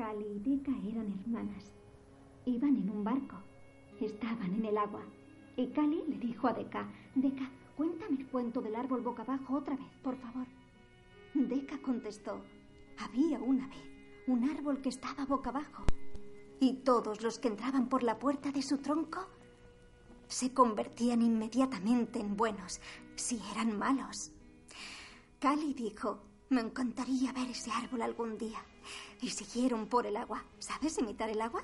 Cali y Deca eran hermanas. Iban en un barco. Estaban en el agua. Y Cali le dijo a Deca, Deca, cuéntame el cuento del árbol boca abajo otra vez, por favor. Deca contestó, había una vez un árbol que estaba boca abajo. Y todos los que entraban por la puerta de su tronco se convertían inmediatamente en buenos, si eran malos. Cali dijo, me encantaría ver ese árbol algún día. Y siguieron por el agua. ¿Sabes imitar el agua?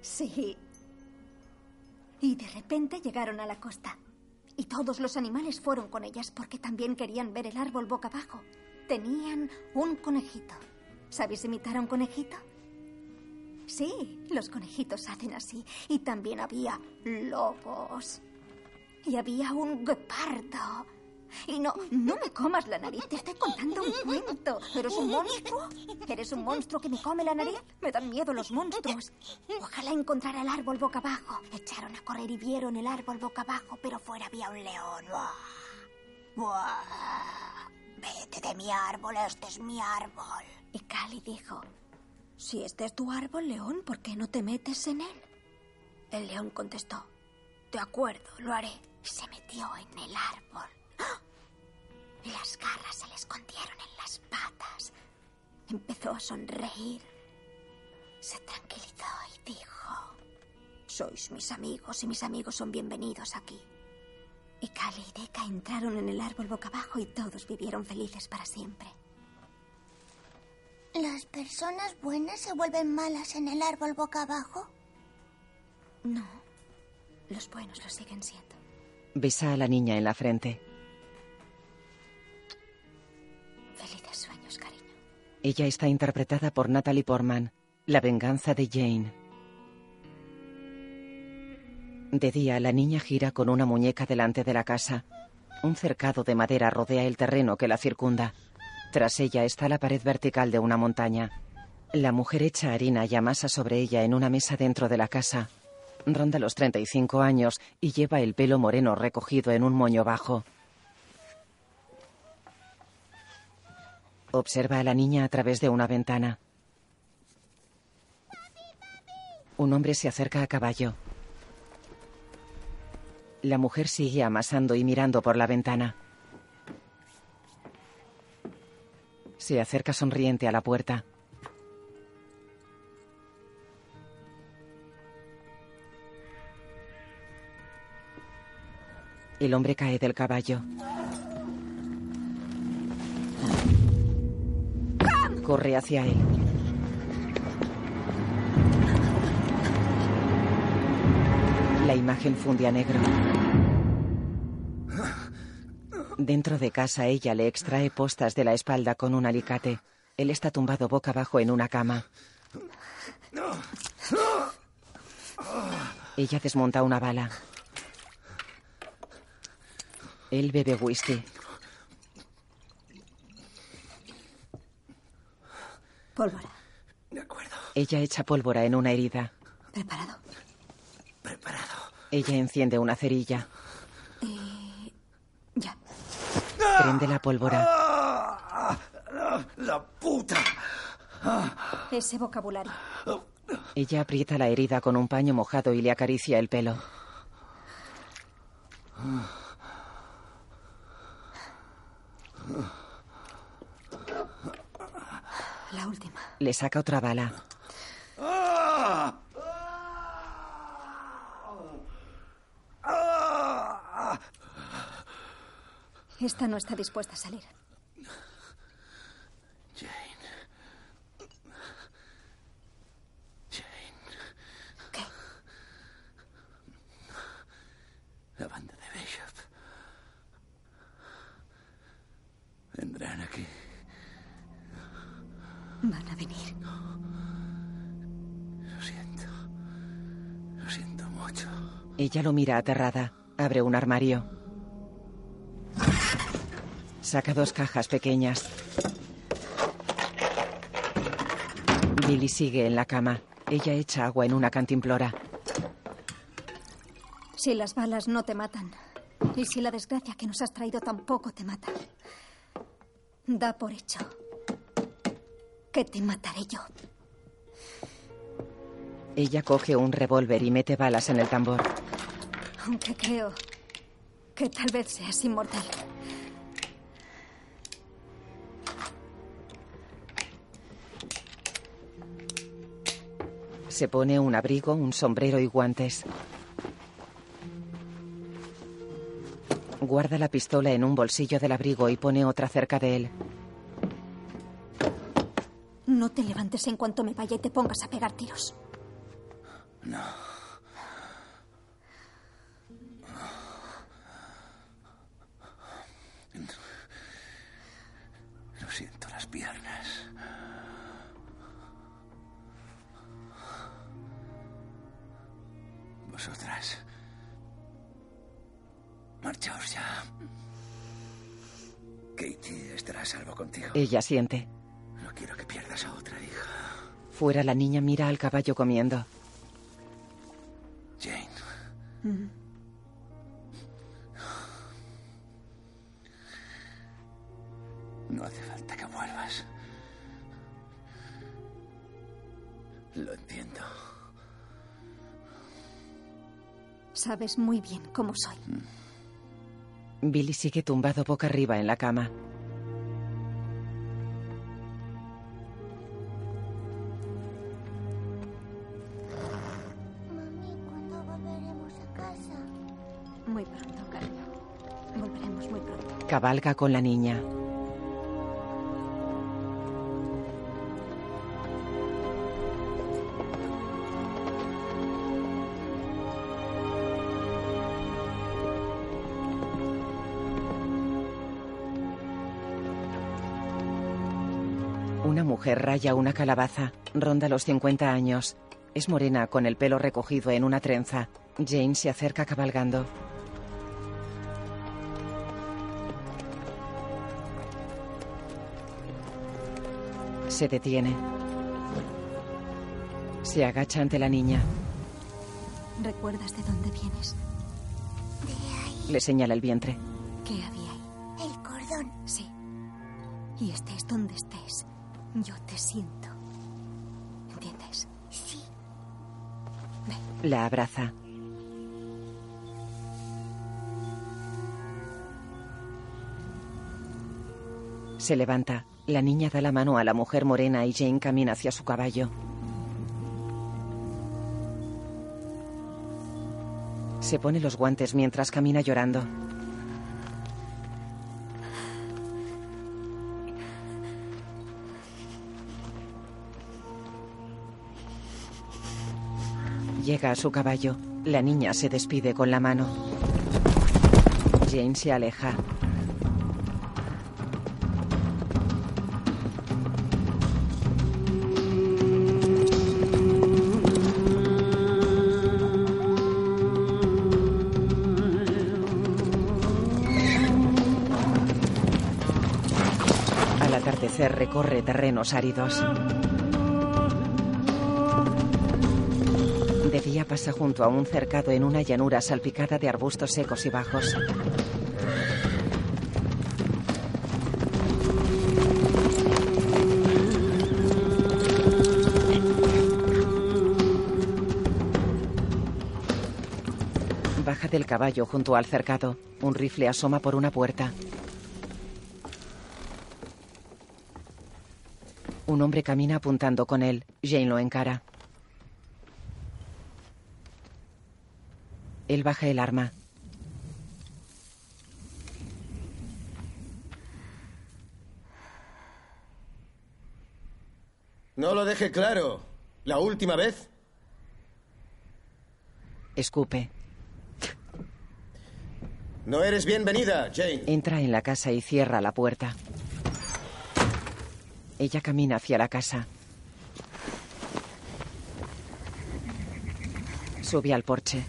Sí. Y de repente llegaron a la costa. Y todos los animales fueron con ellas porque también querían ver el árbol boca abajo. Tenían un conejito. ¿Sabéis imitar a un conejito? Sí, los conejitos hacen así. Y también había lobos. Y había un guepardo. Y no, no me comas la nariz, te estoy contando un cuento. ¿Eres un monstruo? ¿Eres un monstruo que me come la nariz? Me dan miedo los monstruos. Ojalá encontrara el árbol boca abajo. Echaron a correr y vieron el árbol boca abajo, pero fuera había un león. Vete de mi árbol, este es mi árbol. Y Cali dijo, si este es tu árbol, león, ¿por qué no te metes en él? El león contestó, de acuerdo, lo haré. Y se metió en el árbol. ¡Ah! Las garras se le escondieron en las patas. Empezó a sonreír. Se tranquilizó y dijo, sois mis amigos y mis amigos son bienvenidos aquí. Y Cali y Deca entraron en el árbol boca abajo y todos vivieron felices para siempre. ¿Las personas buenas se vuelven malas en el árbol boca abajo? No, los buenos lo siguen siendo. Besa a la niña en la frente. Felices sueños, cariño. Ella está interpretada por Natalie Portman, La venganza de Jane. De día, la niña gira con una muñeca delante de la casa. Un cercado de madera rodea el terreno que la circunda. Tras ella está la pared vertical de una montaña. La mujer echa harina y amasa sobre ella en una mesa dentro de la casa. Ronda los 35 años y lleva el pelo moreno recogido en un moño bajo. Observa a la niña a través de una ventana. Un hombre se acerca a caballo. La mujer sigue amasando y mirando por la ventana. Se acerca sonriente a la puerta. El hombre cae del caballo. Corre hacia él. La imagen funde a negro. Dentro de casa ella le extrae postas de la espalda con un alicate. Él está tumbado boca abajo en una cama. Ella desmonta una bala. Él bebe whisky. Pólvora. De acuerdo. Ella echa pólvora en una herida. ¿Preparado? Preparado. Ella enciende una cerilla. Y... Ya. Prende la pólvora. La, la puta. Ese vocabulario. Ella aprieta la herida con un paño mojado y le acaricia el pelo. La última. Le saca otra bala. Esta no está dispuesta a salir. Jane. Jane. ¿Qué? La banda de Bishop. Vendrán aquí. Van a venir. Lo siento. Lo Ella lo mira aterrada. Abre un armario. Saca dos cajas pequeñas. Lily sigue en la cama. Ella echa agua en una cantimplora. Si las balas no te matan, y si la desgracia que nos has traído tampoco te mata, da por hecho que te mataré yo. Ella coge un revólver y mete balas en el tambor. Aunque creo que tal vez seas inmortal. Se pone un abrigo, un sombrero y guantes. Guarda la pistola en un bolsillo del abrigo y pone otra cerca de él. No te levantes en cuanto me vaya y te pongas a pegar tiros. Ella siente. No quiero que pierdas a otra hija. Fuera la niña mira al caballo comiendo. Jane. No hace falta que vuelvas. Lo entiendo. Sabes muy bien cómo soy. Billy sigue tumbado boca arriba en la cama. Cabalga con la niña. Una mujer raya una calabaza. Ronda los 50 años. Es morena con el pelo recogido en una trenza. Jane se acerca cabalgando. Se detiene. Se agacha ante la niña. ¿Recuerdas de dónde vienes? De ahí, Le señala el vientre. ¿Qué había ahí? el cordón. Sí. Y estés donde estés, yo te siento. ¿Entiendes? Sí, La abraza. Se levanta. La niña da la mano a la mujer morena y Jane camina hacia su caballo. Se pone los guantes mientras camina llorando. Llega a su caballo. La niña se despide con la mano. Jane se aleja. Recorre terrenos áridos. De día pasa junto a un cercado en una llanura salpicada de arbustos secos y bajos. Baja del caballo junto al cercado. Un rifle asoma por una puerta. Un hombre camina apuntando con él. Jane lo encara. Él baja el arma. No lo deje claro. ¿La última vez? Escupe. No eres bienvenida, Jane. Entra en la casa y cierra la puerta. Ella camina hacia la casa. Sube al porche.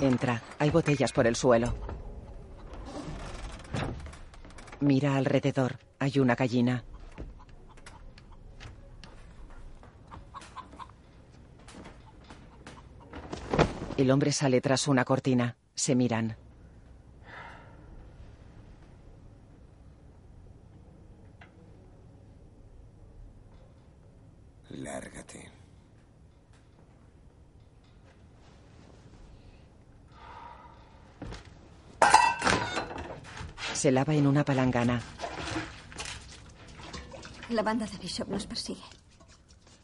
Entra. Hay botellas por el suelo. Mira alrededor. Hay una gallina. El hombre sale tras una cortina. Se miran. Lárgate. Se lava en una palangana. La banda de Bishop nos persigue.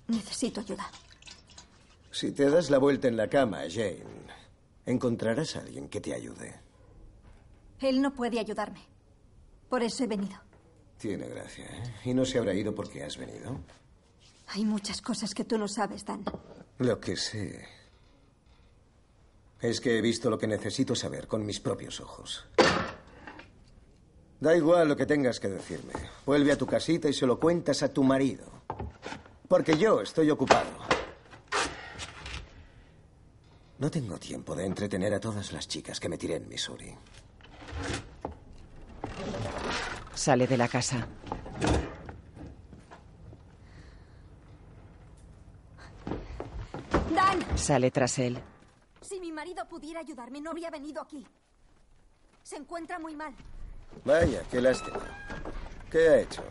Necesito ayuda. Si te das la vuelta en la cama, Jane, encontrarás a alguien que te ayude. Él no puede ayudarme. Por eso he venido. Tiene gracia, ¿eh? ¿Y no se habrá ido porque has venido? Hay muchas cosas que tú no sabes, Dan. Lo que sé es que he visto lo que necesito saber con mis propios ojos. Da igual lo que tengas que decirme. Vuelve a tu casita y se lo cuentas a tu marido. Porque yo estoy ocupado. No tengo tiempo de entretener a todas las chicas que me tiré en Missouri. Sale de la casa. ¡Dan! Sale tras él. Si mi marido pudiera ayudarme, no habría venido aquí. Se encuentra muy mal. Vaya, qué lástima. ¿Qué ha hecho?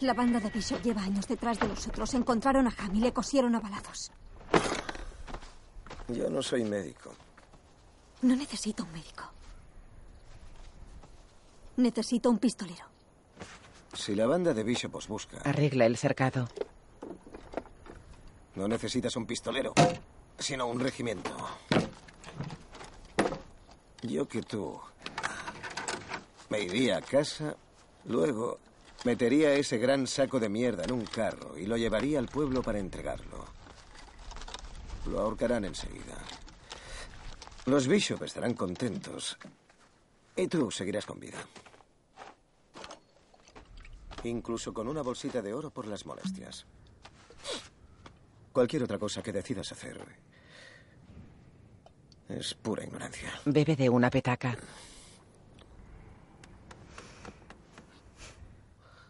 La banda de Bishop lleva años detrás de nosotros. Encontraron a Ham y le cosieron a balazos. Yo no soy médico. No necesito un médico. Necesito un pistolero. Si la banda de Bishop os busca, Arregla el cercado. no necesitas un pistolero, sino un regimiento. Yo que tú me iría a casa, luego metería ese gran saco de mierda en un carro y lo llevaría al pueblo para entregarlo. Lo ahorcarán enseguida. Los Bishop estarán contentos y tú seguirás con vida. Incluso con una bolsita de oro por las molestias. Cualquier otra cosa que decidas hacer es pura ignorancia. Bebe de una petaca.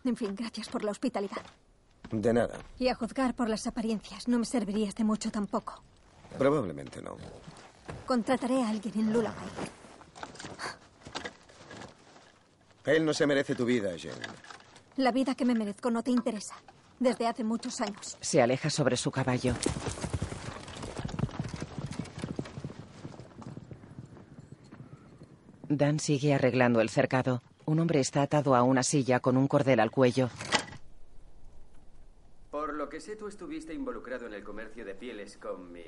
En fin, gracias por la hospitalidad. De nada. Y a juzgar por las apariencias, no me servirías de mucho tampoco. Probablemente no. Contrataré a alguien en Lullaby. Él no se merece tu vida, Jane. La vida que me merezco no te interesa. Desde hace muchos años. Se aleja sobre su caballo. Dan sigue arreglando el cercado. Un hombre está atado a una silla con un cordel al cuello. Por lo que sé, tú estuviste involucrado en el comercio de pieles con mi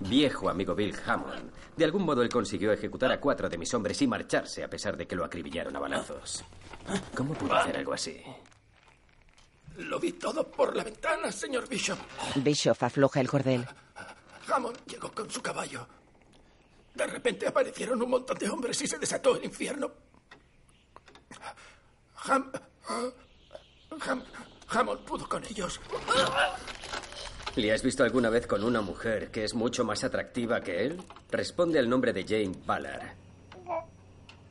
viejo amigo Bill Hammond. De algún modo él consiguió ejecutar a cuatro de mis hombres y marcharse a pesar de que lo acribillaron a balazos. ¿Cómo pudo hacer algo así? Lo vi todo por la ventana, señor Bishop. Bishop afloja el cordel. Hammond llegó con su caballo. De repente aparecieron un montón de hombres y se desató el infierno. Ham... Ham... Hammond pudo con ellos. ¿Le has visto alguna vez con una mujer que es mucho más atractiva que él? Responde al nombre de Jane Ballard.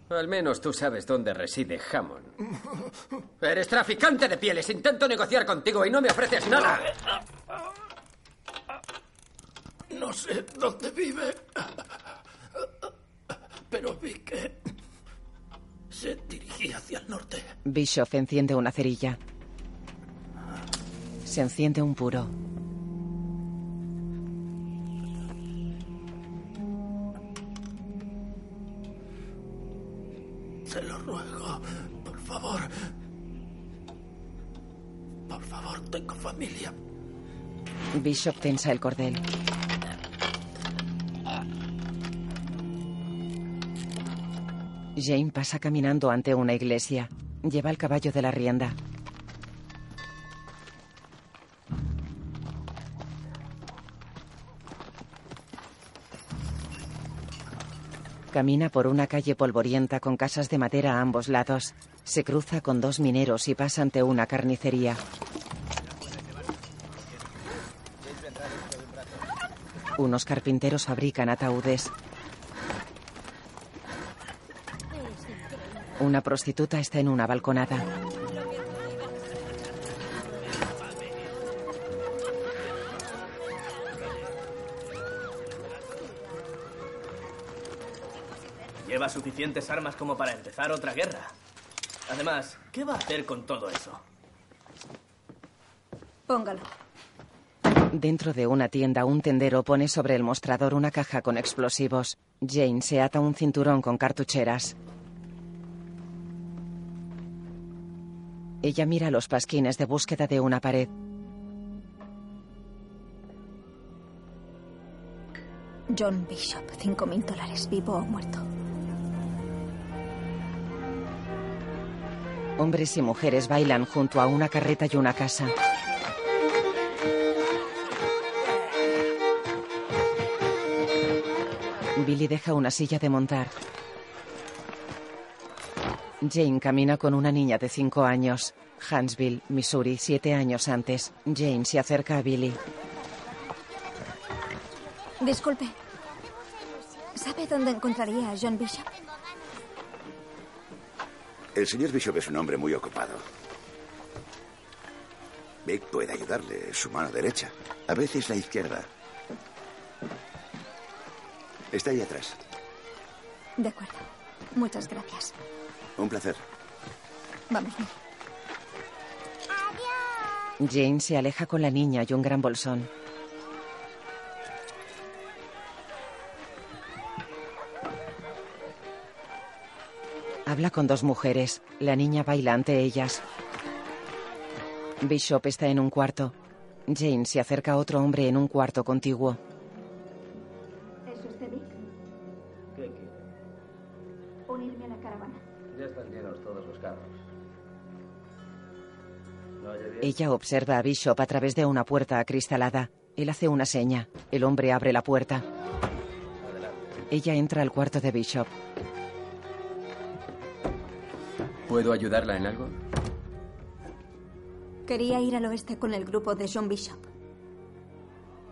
Al menos tú sabes dónde reside Hammond. Eres traficante de pieles. Intento negociar contigo y no me ofreces nada. No sé dónde vive. Pero vi que se dirigía hacia el norte. Bishop enciende una cerilla. Se enciende un puro. Tengo familia. Bishop tensa el cordel. Jane pasa caminando ante una iglesia. Lleva el caballo de la rienda. Camina por una calle polvorienta con casas de madera a ambos lados. Se cruza con dos mineros y pasa ante una carnicería. Unos carpinteros fabrican ataúdes. Una prostituta está en una balconada. Lleva suficientes armas como para empezar otra guerra. Además, ¿qué va a hacer con todo eso? Póngalo. Dentro de una tienda, un tendero pone sobre el mostrador una caja con explosivos. Jane se ata un cinturón con cartucheras. Ella mira los pasquines de búsqueda de una pared. John Bishop, cinco mil dólares, vivo o muerto. Hombres y mujeres bailan junto a una carreta y una casa. Billy deja una silla de montar. Jane camina con una niña de cinco años. Huntsville, Missouri, siete años antes. Jane se acerca a Billy. Disculpe. ¿Sabe dónde encontraría a John Bishop? El señor Bishop es un hombre muy ocupado. Vic puede ayudarle, es su mano derecha. A veces la izquierda. Está ahí atrás. De acuerdo. Muchas gracias. Un placer. Vamos. Billy. Jane se aleja con la niña y un gran bolsón. Habla con dos mujeres. La niña baila ante ellas. Bishop está en un cuarto. Jane se acerca a otro hombre en un cuarto contiguo. Están llenos todos los carros. ¿No oye bien? Ella observa a Bishop a través de una puerta acristalada. Él hace una seña. El hombre abre la puerta. Adelante. Ella entra al cuarto de Bishop. ¿Puedo ayudarla en algo? Quería ir al oeste con el grupo de John Bishop.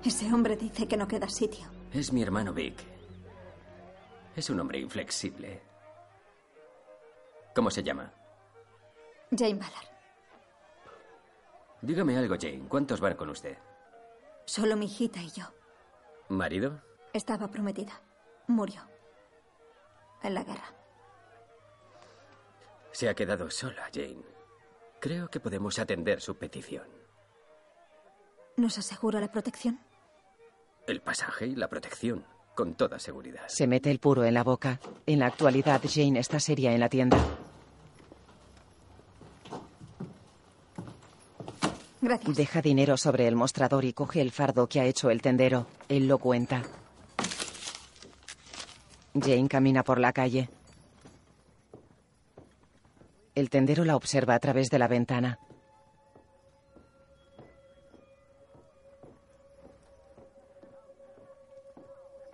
Ese hombre dice que no queda sitio. Es mi hermano Vic. Es un hombre inflexible. ¿Cómo se llama? Jane Ballard. Dígame algo, Jane. ¿Cuántos van con usted? Solo mi hijita y yo. ¿Marido? Estaba prometida. Murió. En la guerra. Se ha quedado sola, Jane. Creo que podemos atender su petición. ¿Nos asegura la protección? El pasaje y la protección, con toda seguridad. Se mete el puro en la boca. En la actualidad, Jane está seria en la tienda. Gracias. Deja dinero sobre el mostrador y coge el fardo que ha hecho el tendero. Él lo cuenta. Jane camina por la calle. El tendero la observa a través de la ventana.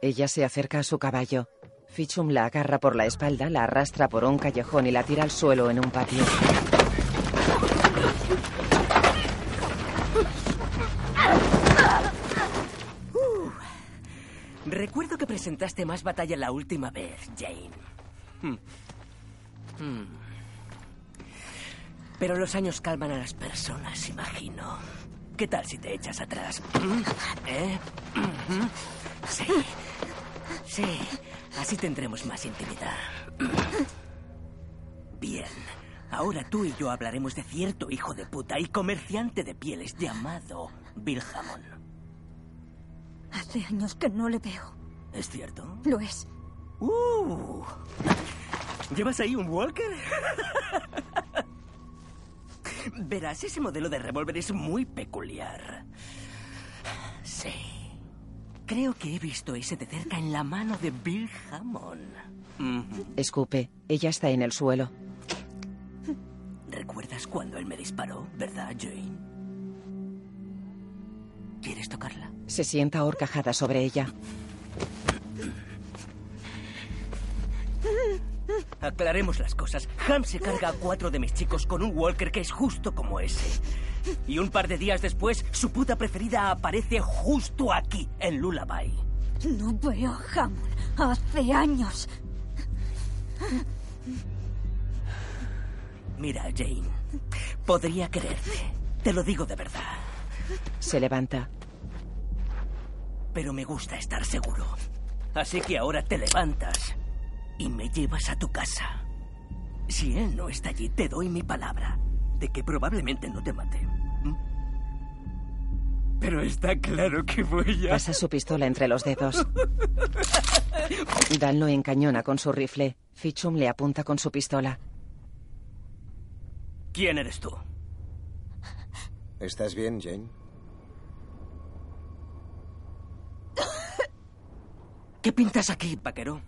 Ella se acerca a su caballo. Fichum la agarra por la espalda, la arrastra por un callejón y la tira al suelo en un patio. Recuerdo que presentaste más batalla la última vez, Jane. Hmm. Hmm. Pero los años calman a las personas, imagino. ¿Qué tal si te echas atrás? ¿Eh? Sí. Sí. Así tendremos más intimidad. Bien. Ahora tú y yo hablaremos de cierto hijo de puta y comerciante de pieles llamado Bill Hammond. Hace años que no le veo. ¿Es cierto? Lo es. Uh. ¿Llevas ahí un Walker? Verás, ese modelo de revólver es muy peculiar. Sí. Creo que he visto ese de cerca en la mano de Bill Hammond. Escupe. Ella está en el suelo. ¿Recuerdas cuando él me disparó, verdad, Jane? ¿Quieres tocarla? Se sienta horcajada sobre ella. Aclaremos las cosas. Ham se carga a cuatro de mis chicos con un Walker que es justo como ese. Y un par de días después, su puta preferida aparece justo aquí, en Lullaby. No veo a Hammond hace años. Mira, Jane, podría quererte. Te lo digo de verdad. Se levanta. Pero me gusta estar seguro. Así que ahora te levantas y me llevas a tu casa. Si él no está allí, te doy mi palabra de que probablemente no te mate. ¿Mm? Pero está claro que voy a... Pasa su pistola entre los dedos. Dan lo encañona con su rifle. Fichum le apunta con su pistola. ¿Quién eres tú? ¿Estás bien, Jane? ¿Qué pintas aquí, vaquero?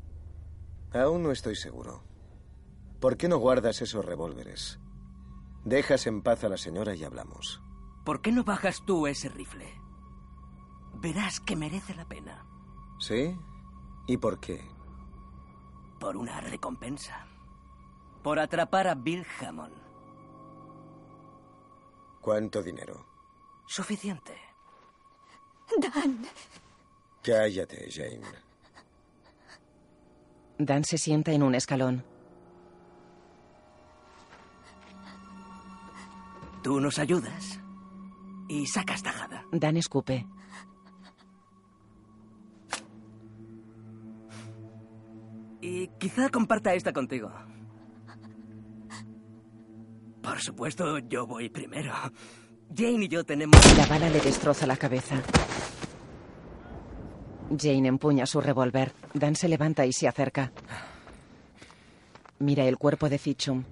Aún no estoy seguro. ¿Por qué no guardas esos revólveres? Dejas en paz a la señora y hablamos. ¿Por qué no bajas tú ese rifle? Verás que merece la pena. ¿Sí? ¿Y por qué? Por una recompensa. Por atrapar a Bill Hammond. ¿Cuánto dinero? Suficiente. Dan. Cállate, Jane. Dan se sienta en un escalón. Tú nos ayudas y sacas tajada. Dan escupe. Y quizá comparta esta contigo. Por supuesto, yo voy primero. Jane y yo tenemos... La bala le destroza la cabeza. Jane empuña su revólver. Dan se levanta y se acerca. Mira el cuerpo de Fichum.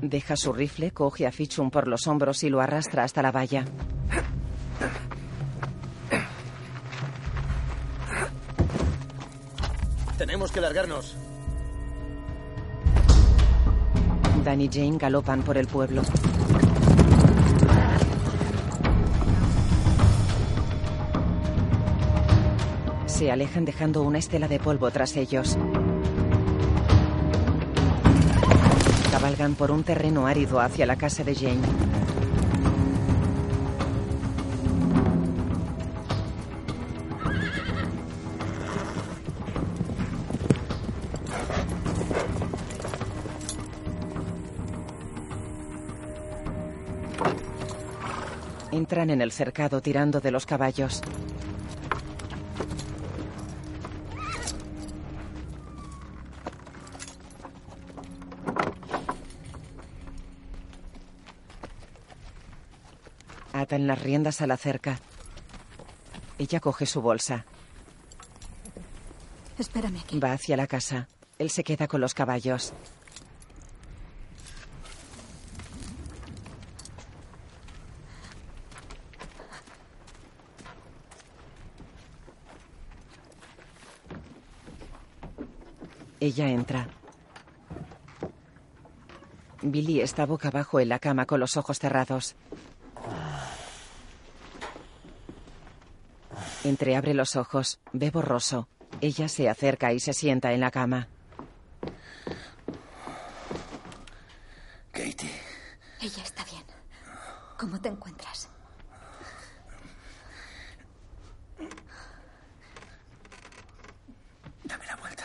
Deja su rifle, coge a Fichum por los hombros y lo arrastra hasta la valla. Tenemos que largarnos. Dan y Jane galopan por el pueblo. Se alejan dejando una estela de polvo tras ellos. Cabalgan por un terreno árido hacia la casa de Jane. Entran en el cercado tirando de los caballos. Atan las riendas a la cerca. Ella coge su bolsa. Espérame aquí. Va hacia la casa. Él se queda con los caballos. Ella entra. Billy está boca abajo en la cama con los ojos cerrados. Entreabre los ojos, ve borroso. Ella se acerca y se sienta en la cama. Katie. Ella está bien. ¿Cómo te encuentras? Dame la vuelta.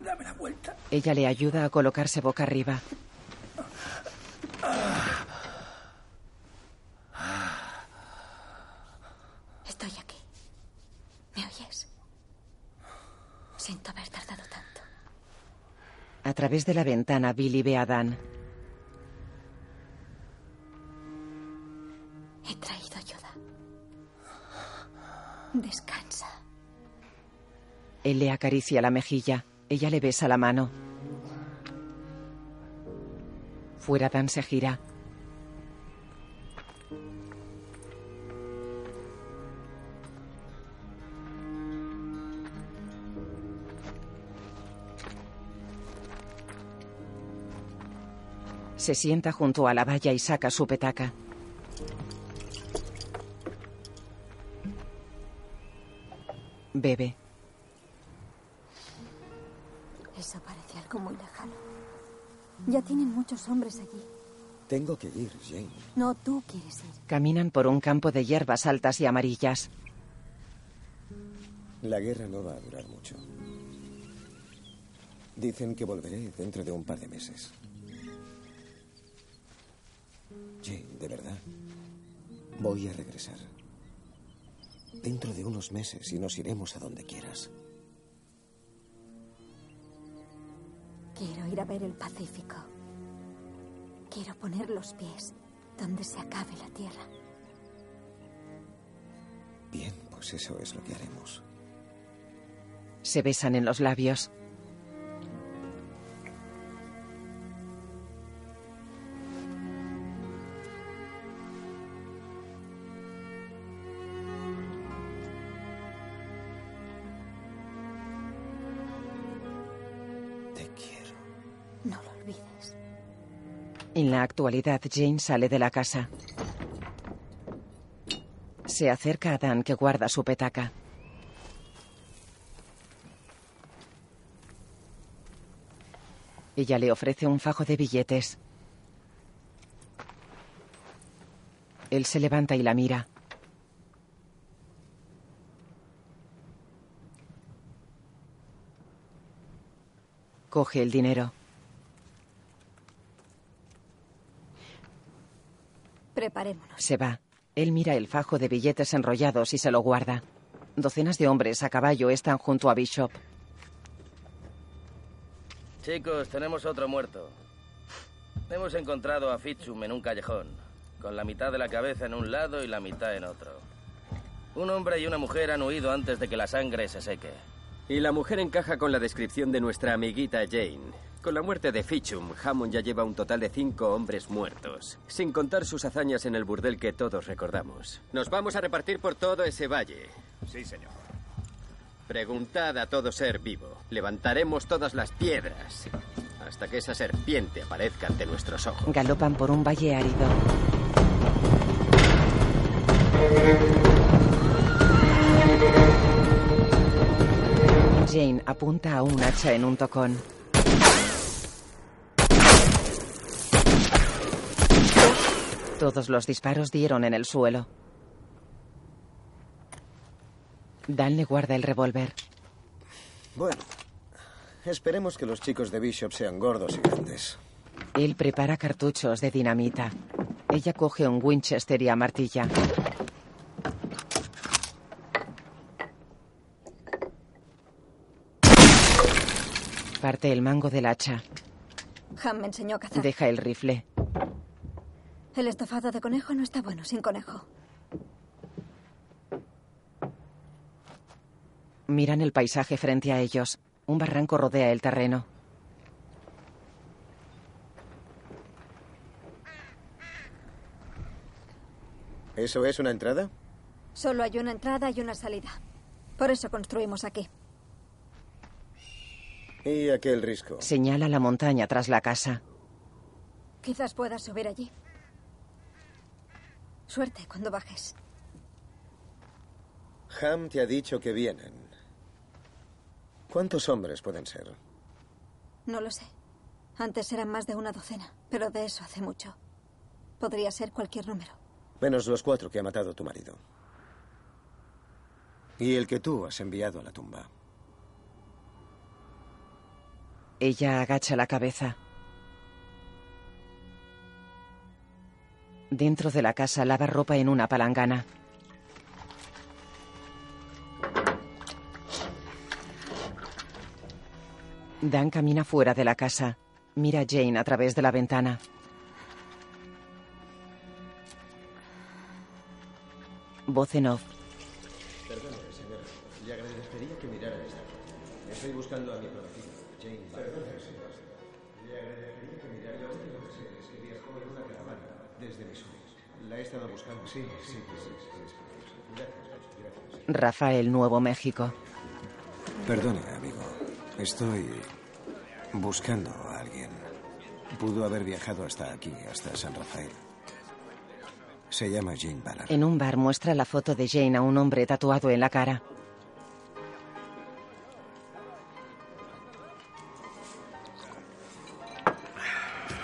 Dame la vuelta. Ella le ayuda a colocarse boca arriba. Estoy aquí. ¿Me oyes? Siento haber tardado tanto. A través de la ventana, Billy ve a Dan. He traído ayuda. Descansa. Él le acaricia la mejilla. Ella le besa la mano. Fuera, Dan se gira. Se sienta junto a la valla y saca su petaca. Bebe. Eso parece algo muy lejano. Ya tienen muchos hombres allí. Tengo que ir, Jane. No, tú quieres ir. Caminan por un campo de hierbas altas y amarillas. La guerra no va a durar mucho. Dicen que volveré dentro de un par de meses. Voy a regresar. Dentro de unos meses y nos iremos a donde quieras. Quiero ir a ver el Pacífico. Quiero poner los pies donde se acabe la tierra. Bien, pues eso es lo que haremos. Se besan en los labios. En la actualidad, Jane sale de la casa. Se acerca a Dan, que guarda su petaca. Ella le ofrece un fajo de billetes. Él se levanta y la mira. Coge el dinero. Preparémonos. Se va. Él mira el fajo de billetes enrollados y se lo guarda. Docenas de hombres a caballo están junto a Bishop. Chicos, tenemos otro muerto. Hemos encontrado a Fitchum en un callejón, con la mitad de la cabeza en un lado y la mitad en otro. Un hombre y una mujer han huido antes de que la sangre se seque. Y la mujer encaja con la descripción de nuestra amiguita Jane. Con la muerte de Fitchum, Hammond ya lleva un total de cinco hombres muertos, sin contar sus hazañas en el burdel que todos recordamos. Nos vamos a repartir por todo ese valle. Sí, señor. Preguntad a todo ser vivo. Levantaremos todas las piedras hasta que esa serpiente aparezca ante nuestros ojos. Galopan por un valle árido. Jane apunta a un hacha en un tocón. Todos los disparos dieron en el suelo. Dan le guarda el revólver. Bueno, esperemos que los chicos de Bishop sean gordos y grandes. Él prepara cartuchos de dinamita. Ella coge un Winchester y amartilla. Parte el mango del hacha. Ham me enseñó a cazar. Deja el rifle. El estofado de conejo no está bueno sin conejo. Miran el paisaje frente a ellos. Un barranco rodea el terreno. ¿Eso es una entrada? Solo hay una entrada y una salida. Por eso construimos aquí. ¿Y aquel risco? Señala la montaña tras la casa. Quizás puedas subir allí. Suerte cuando bajes. Ham te ha dicho que vienen. ¿Cuántos hombres pueden ser? No lo sé. Antes eran más de una docena, pero de eso hace mucho. Podría ser cualquier número. Menos los cuatro que ha matado tu marido. Y el que tú has enviado a la tumba. Ella agacha la cabeza. Dentro de la casa lava ropa en una palangana. Dan camina fuera de la casa. Mira a Jane a través de la ventana. Voz en off. Perdone, señora. Le agradecería que mirara esta. Estoy buscando a mi prometida, Jane. Perdone, he estado buscando. Sí, sí, sí. sí, sí. Gracias, gracias. Rafael, Nuevo México. Perdone, amigo. Estoy buscando a alguien. Pudo haber viajado hasta aquí, hasta San Rafael. Se llama Jane Ballard. En un bar muestra la foto de Jane a un hombre tatuado en la cara.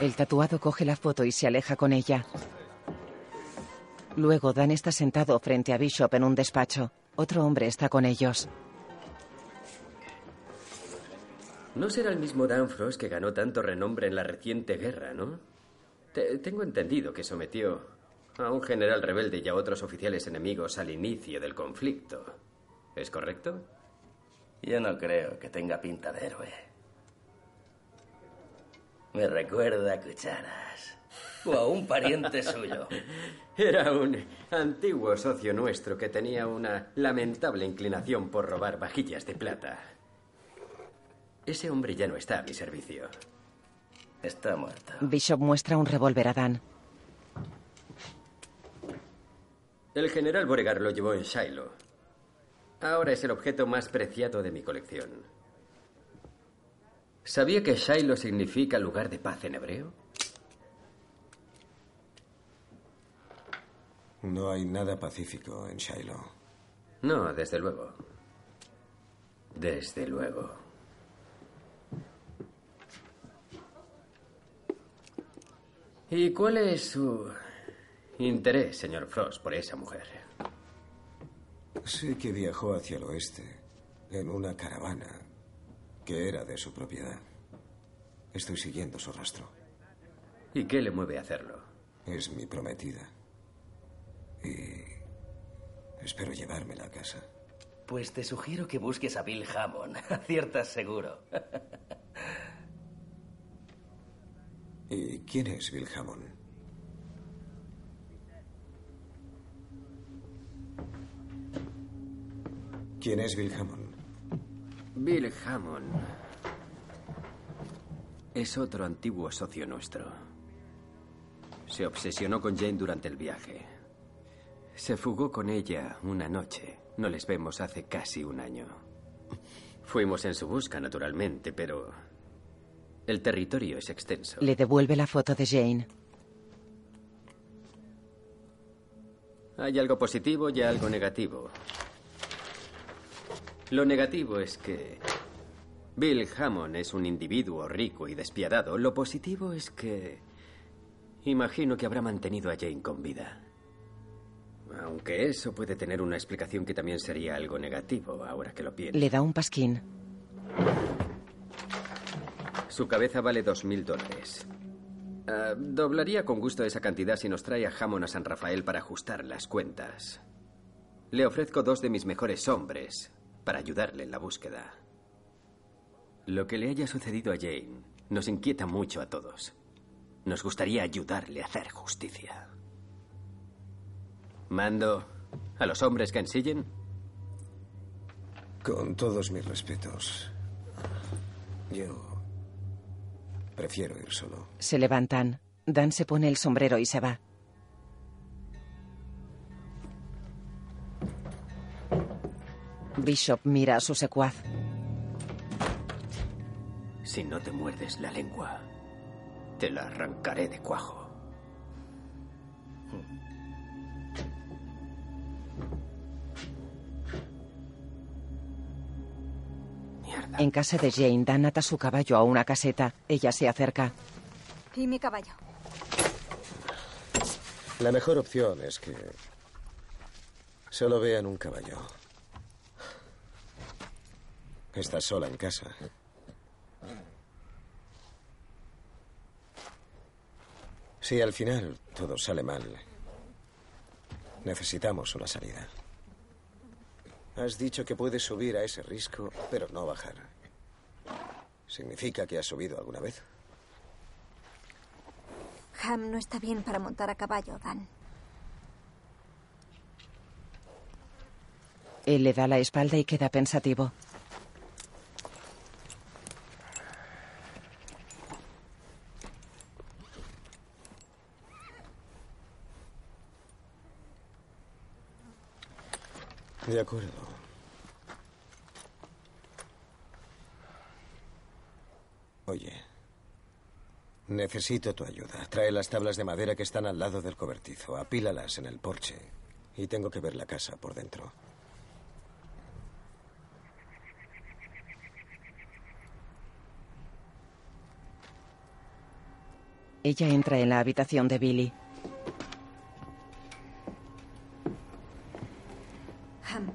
El tatuado coge la foto y se aleja con ella. Luego Dan está sentado frente a Bishop en un despacho. Otro hombre está con ellos. No será el mismo Danfros que ganó tanto renombre en la reciente guerra, ¿no? Te- tengo entendido que sometió a un general rebelde y a otros oficiales enemigos al inicio del conflicto. ¿Es correcto? Yo no creo que tenga pinta de héroe. Me recuerda a Cucharas. O a un pariente suyo. Era un antiguo socio nuestro que tenía una lamentable inclinación por robar vajillas de plata. Ese hombre ya no está a mi servicio. Está muerto. Bishop muestra un revólver a Dan. El general Beauregard lo llevó en Shiloh. Ahora es el objeto más preciado de mi colección. ¿Sabía que Shiloh significa lugar de paz en hebreo? No hay nada pacífico en Shiloh. No, desde luego. Desde luego. ¿Y cuál es su interés, señor Frost, por esa mujer? Sé que viajó hacia el oeste en una caravana que era de su propiedad. Estoy siguiendo su rastro. ¿Y qué le mueve a hacerlo? Es mi prometida. Y espero llevármela a casa. Pues te sugiero que busques a Bill Hammond. Aciertas seguro. ¿Y quién es Bill Hammond? ¿Quién es Bill Hammond? Bill Hammond es otro antiguo socio nuestro. Se obsesionó con Jane durante el viaje. Se fugó con ella una noche. No les vemos hace casi un año. Fuimos en su busca, naturalmente, pero el territorio es extenso. Le devuelve la foto de Jane. Hay algo positivo y algo negativo. Lo negativo es que Bill Hammond es un individuo rico y despiadado. Lo positivo es que imagino que habrá mantenido a Jane con vida. Aunque eso puede tener una explicación que también sería algo negativo, ahora que lo pienso. Le da un pasquín. Su cabeza vale dos mil dólares. Ah, doblaría con gusto esa cantidad si nos trae a Hammond a San Rafael para ajustar las cuentas. Le ofrezco dos de mis mejores hombres para ayudarle en la búsqueda. Lo que le haya sucedido a Jane nos inquieta mucho a todos. Nos gustaría ayudarle a hacer justicia. Mando a los hombres que ensillen. Con todos mis respetos, yo prefiero ir solo. Se levantan. Dan se pone el sombrero y se va. Bishop mira a su secuaz. Si no te muerdes la lengua, te la arrancaré de cuajo. En casa de Jane, Dan ata su caballo a una caseta. Ella se acerca. ¿Y mi caballo? La mejor opción es que solo vean un caballo. Estás sola en casa. Si al final todo sale mal, necesitamos una salida. Has dicho que puedes subir a ese risco, pero no bajar. ¿Significa que has subido alguna vez? Ham no está bien para montar a caballo, Dan. Él le da la espalda y queda pensativo. De acuerdo. Oye, necesito tu ayuda. Trae las tablas de madera que están al lado del cobertizo. Apílalas en el porche. Y tengo que ver la casa por dentro. Ella entra en la habitación de Billy. Ham,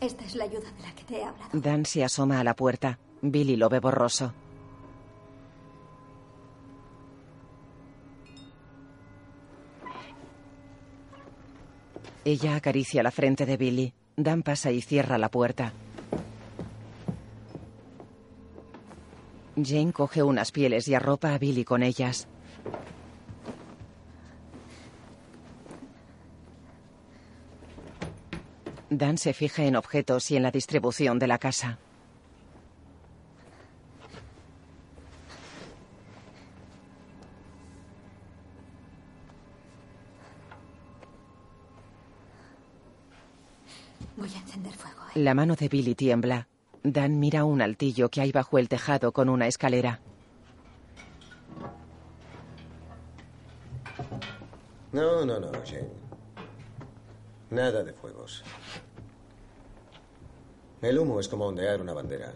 esta es la ayuda de la que te he hablado. Dan se asoma a la puerta. Billy lo ve borroso. Ella acaricia la frente de Billy. Dan pasa y cierra la puerta. Jane coge unas pieles y arropa a Billy con ellas. Dan se fija en objetos y en la distribución de la casa. La mano de Billy tiembla. Dan mira un altillo que hay bajo el tejado con una escalera. No, no, no, Jane. Nada de fuegos. El humo es como ondear una bandera.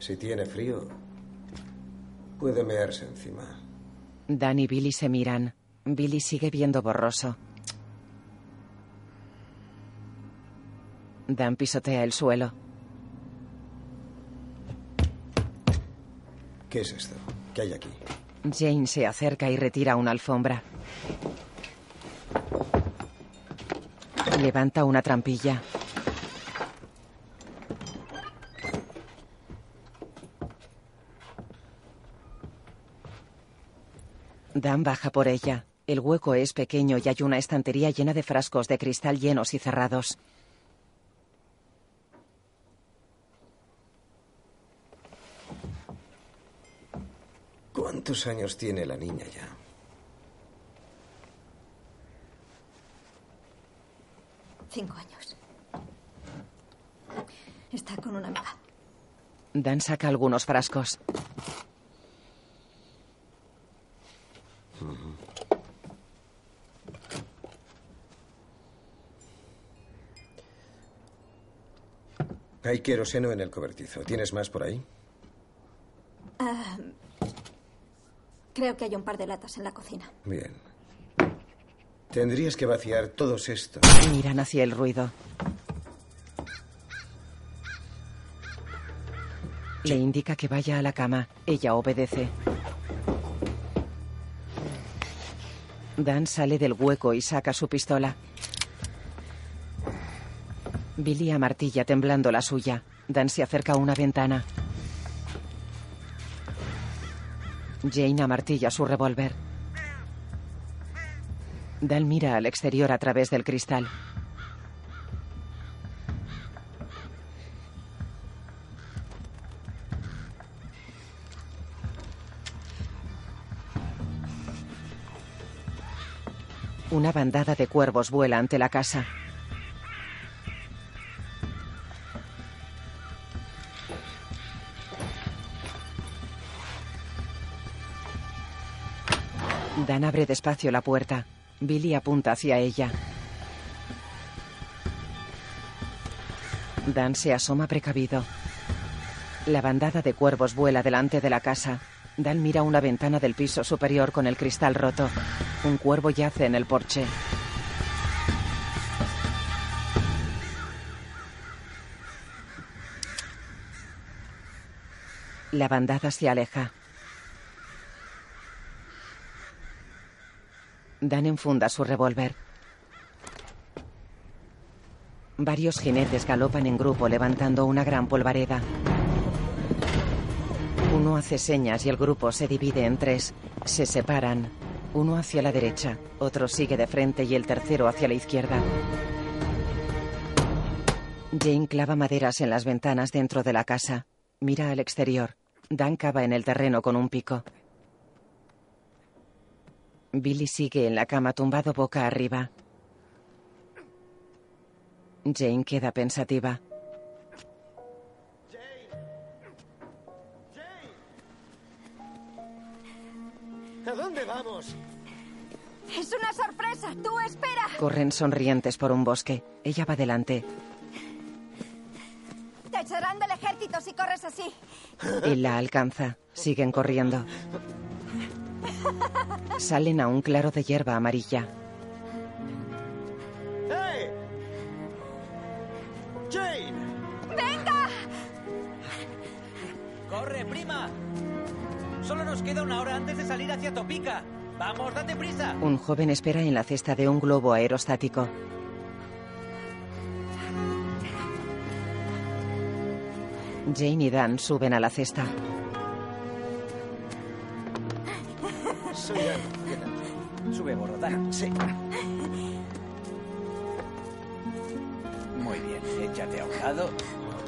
Si tiene frío, puede mearse encima. Dan y Billy se miran. Billy sigue viendo borroso. Dan pisotea el suelo. ¿Qué es esto? ¿Qué hay aquí? Jane se acerca y retira una alfombra. Levanta una trampilla. Dan baja por ella. El hueco es pequeño y hay una estantería llena de frascos de cristal llenos y cerrados. ¿Cuántos años tiene la niña ya? Cinco años. Está con una amiga. Dan saca algunos frascos. Hay queroseno en el cobertizo. ¿Tienes más por ahí? Ah, creo que hay un par de latas en la cocina. Bien. Tendrías que vaciar todos estos. Miran hacia el ruido. Le indica que vaya a la cama. Ella obedece. Dan sale del hueco y saca su pistola. Billy amartilla temblando la suya. Dan se acerca a una ventana. Jane amartilla su revólver. Dan mira al exterior a través del cristal. Una bandada de cuervos vuela ante la casa. Abre despacio la puerta. Billy apunta hacia ella. Dan se asoma precavido. La bandada de cuervos vuela delante de la casa. Dan mira una ventana del piso superior con el cristal roto. Un cuervo yace en el porche. La bandada se aleja. Dan enfunda su revólver. Varios jinetes galopan en grupo levantando una gran polvareda. Uno hace señas y el grupo se divide en tres. Se separan. Uno hacia la derecha, otro sigue de frente y el tercero hacia la izquierda. Jane clava maderas en las ventanas dentro de la casa. Mira al exterior. Dan cava en el terreno con un pico. Billy sigue en la cama tumbado boca arriba. Jane queda pensativa. ¿A dónde vamos? ¡Es una sorpresa! ¡Tú espera! Corren sonrientes por un bosque. Ella va delante. Te echarán del ejército si corres así. Él la alcanza. Siguen corriendo. Salen a un claro de hierba amarilla. ¡Hey! ¡Jane! ¡Venga! ¡Corre, prima! Solo nos queda una hora antes de salir hacia Topica. ¡Vamos, date prisa! Un joven espera en la cesta de un globo aerostático. Jane y Dan suben a la cesta. Soy Anne. ¿Qué tal? Sube, gordo, Dan. Sí. Muy bien, échate a un lado.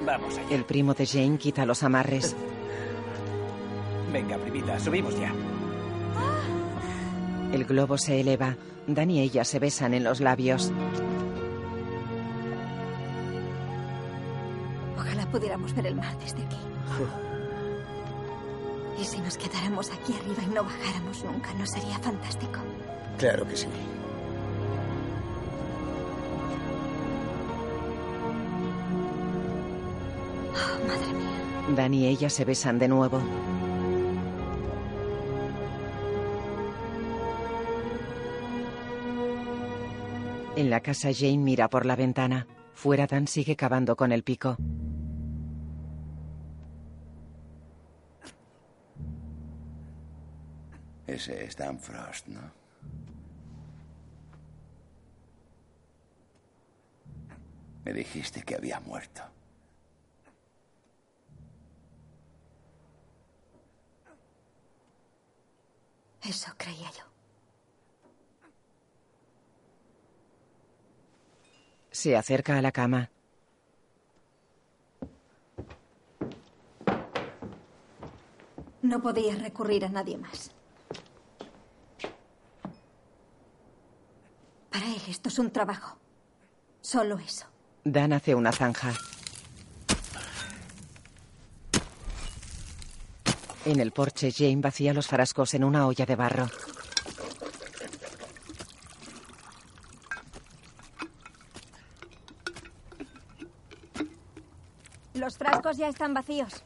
Vamos allá. El primo de Jane quita los amarres. Venga, primita, subimos ya. El globo se eleva. Dan y ella se besan en los labios. pudiéramos ver el mar desde aquí. Y si nos quedáramos aquí arriba y no bajáramos nunca, ¿no sería fantástico? Claro que sí. Oh, madre mía. Dan y ella se besan de nuevo. En la casa Jane mira por la ventana. Fuera Dan sigue cavando con el pico. Ese es Dan Frost, ¿no? Me dijiste que había muerto. Eso creía yo. Se acerca a la cama. No podía recurrir a nadie más. Para él esto es un trabajo. Solo eso. Dan hace una zanja. En el porche, Jane vacía los frascos en una olla de barro. Los frascos ya están vacíos.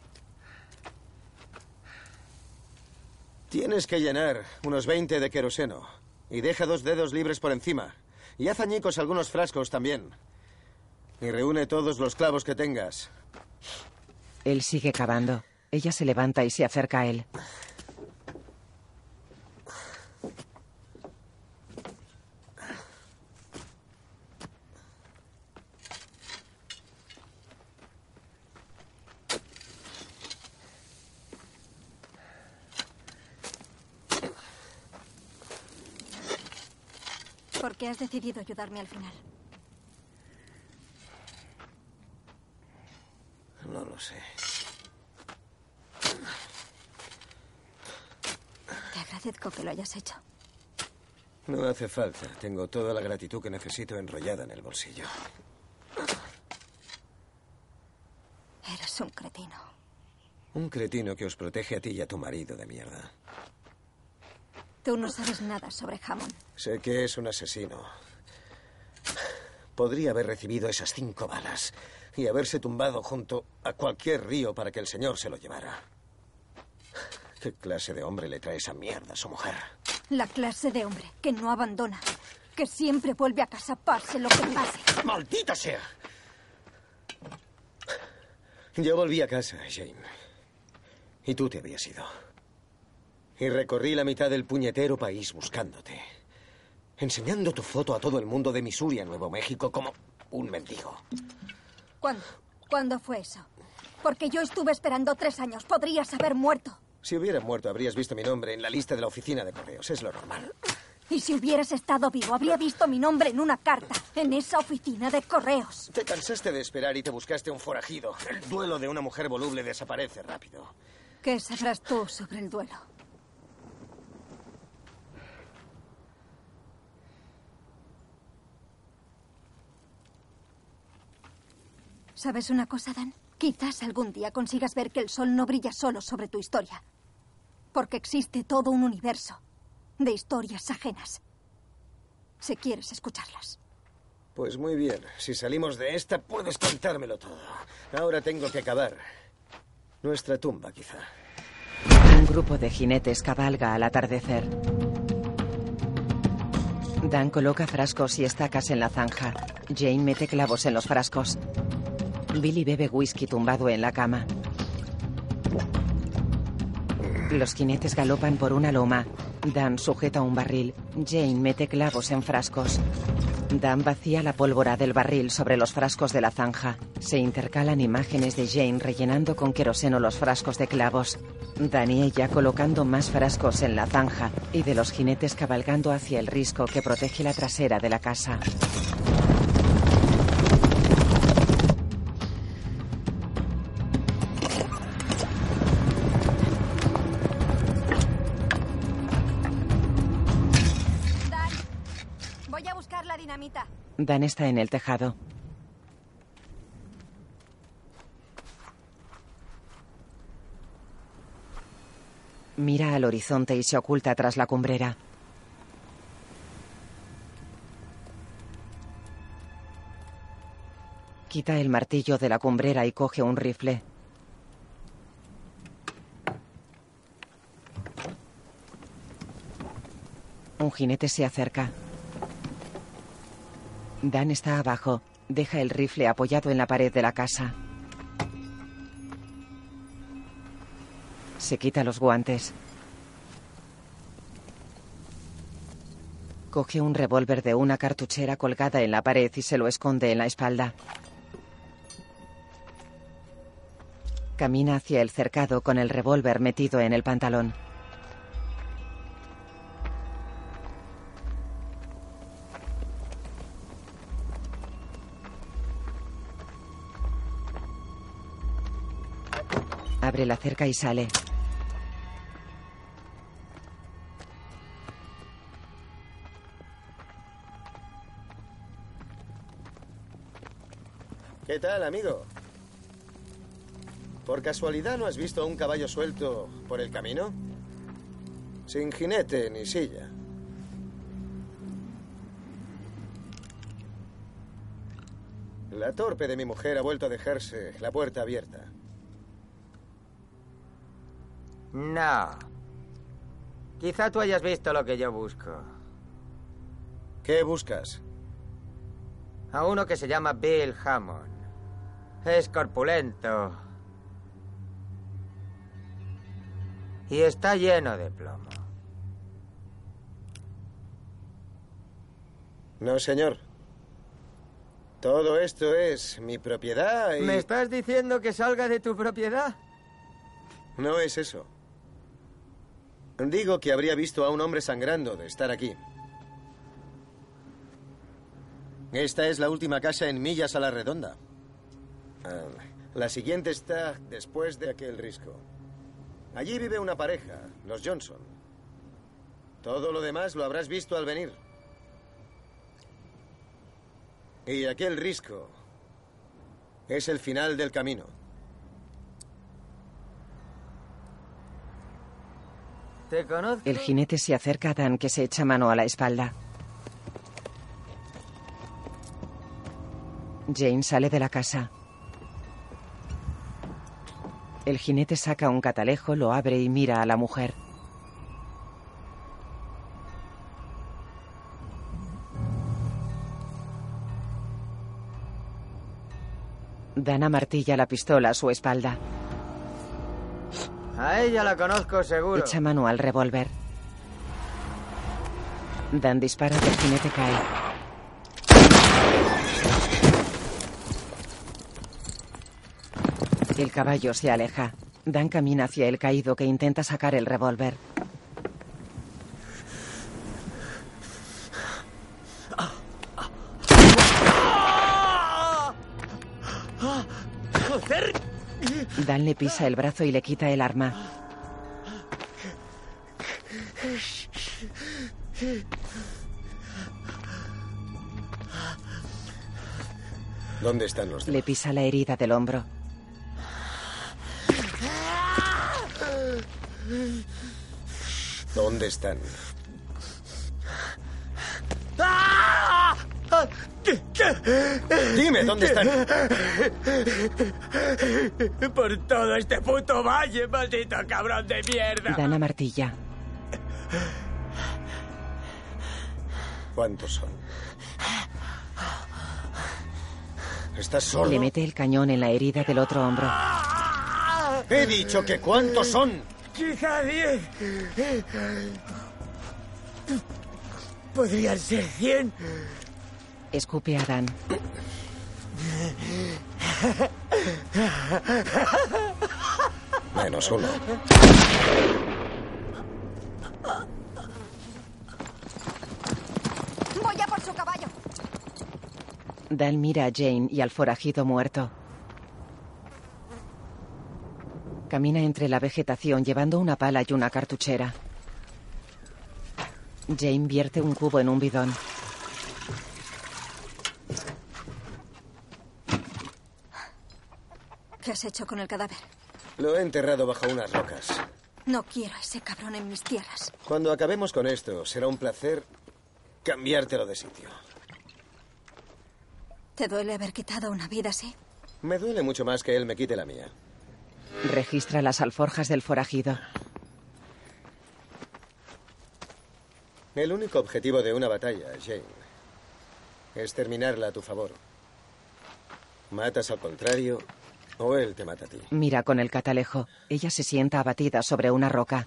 Tienes que llenar unos 20 de queroseno. Y deja dos dedos libres por encima. Y haz añicos algunos frascos también. Y reúne todos los clavos que tengas. Él sigue cavando. Ella se levanta y se acerca a él. ¿Por qué has decidido ayudarme al final? No lo sé. Te agradezco que lo hayas hecho. No hace falta. Tengo toda la gratitud que necesito enrollada en el bolsillo. Eres un cretino. Un cretino que os protege a ti y a tu marido de mierda. Tú no sabes nada sobre Hammond. Sé que es un asesino. Podría haber recibido esas cinco balas y haberse tumbado junto a cualquier río para que el señor se lo llevara. ¿Qué clase de hombre le trae esa mierda a su mujer? La clase de hombre que no abandona, que siempre vuelve a casa pase lo que pase. ¡Maldita sea! Yo volví a casa, Jane. Y tú te habías ido. Y recorrí la mitad del puñetero país buscándote. Enseñando tu foto a todo el mundo de Missouri a Nuevo México como un mendigo. ¿Cuándo? ¿Cuándo fue eso? Porque yo estuve esperando tres años. Podrías haber muerto. Si hubiera muerto, habrías visto mi nombre en la lista de la oficina de correos. Es lo normal. Y si hubieras estado vivo, habría visto mi nombre en una carta, en esa oficina de correos. Te cansaste de esperar y te buscaste un forajido. El duelo de una mujer voluble desaparece rápido. ¿Qué sabrás tú sobre el duelo? ¿Sabes una cosa, Dan? Quizás algún día consigas ver que el sol no brilla solo sobre tu historia. Porque existe todo un universo de historias ajenas. Si quieres escucharlas. Pues muy bien. Si salimos de esta, puedes contármelo todo. Ahora tengo que acabar. Nuestra tumba, quizá. Un grupo de jinetes cabalga al atardecer. Dan coloca frascos y estacas en la zanja. Jane mete clavos en los frascos. Billy bebe whisky tumbado en la cama. Los jinetes galopan por una loma. Dan sujeta un barril. Jane mete clavos en frascos. Dan vacía la pólvora del barril sobre los frascos de la zanja. Se intercalan imágenes de Jane rellenando con queroseno los frascos de clavos. Dan y ella colocando más frascos en la zanja y de los jinetes cabalgando hacia el risco que protege la trasera de la casa. Dan está en el tejado. Mira al horizonte y se oculta tras la cumbrera. Quita el martillo de la cumbrera y coge un rifle. Un jinete se acerca. Dan está abajo. Deja el rifle apoyado en la pared de la casa. Se quita los guantes. Coge un revólver de una cartuchera colgada en la pared y se lo esconde en la espalda. Camina hacia el cercado con el revólver metido en el pantalón. La cerca y sale. ¿Qué tal, amigo? ¿Por casualidad no has visto a un caballo suelto por el camino? Sin jinete ni silla. La torpe de mi mujer ha vuelto a dejarse la puerta abierta. No. Quizá tú hayas visto lo que yo busco. ¿Qué buscas? A uno que se llama Bill Hammond. Es corpulento. Y está lleno de plomo. No, señor. Todo esto es mi propiedad y... ¿Me estás diciendo que salga de tu propiedad? No es eso. Digo que habría visto a un hombre sangrando de estar aquí. Esta es la última casa en millas a la redonda. Ah, la siguiente está después de aquel risco. Allí vive una pareja, los Johnson. Todo lo demás lo habrás visto al venir. Y aquel risco es el final del camino. El jinete se acerca a Dan que se echa mano a la espalda. Jane sale de la casa. El jinete saca un catalejo, lo abre y mira a la mujer. Dan amartilla la pistola a su espalda. A ella la conozco seguro. Echa mano al revólver. Dan dispara y el jinete cae. El caballo se aleja. Dan camina hacia el caído que intenta sacar el revólver. Dan le pisa el brazo y le quita el arma. ¿Dónde están los Le pisa la herida del hombro. ¿Dónde están? Dime, ¿dónde están? Por todo este puto valle, maldito cabrón de mierda. Dan a martilla. ¿Cuántos son? ¿Estás solo? Le mete el cañón en la herida del otro hombro. He dicho que cuántos son. Quizá diez. Podrían ser cien. Escupe a Dan. Menos uno. Voy a por su caballo. Dan mira a Jane y al forajido muerto. Camina entre la vegetación llevando una pala y una cartuchera. Jane vierte un cubo en un bidón. ¿Qué has hecho con el cadáver? Lo he enterrado bajo unas rocas. No quiero a ese cabrón en mis tierras. Cuando acabemos con esto, será un placer cambiártelo de sitio. ¿Te duele haber quitado una vida así? Me duele mucho más que él me quite la mía. Registra las alforjas del forajido. El único objetivo de una batalla, Jane, es terminarla a tu favor. Matas al contrario o él te mata a ti. Mira con el catalejo. Ella se sienta abatida sobre una roca.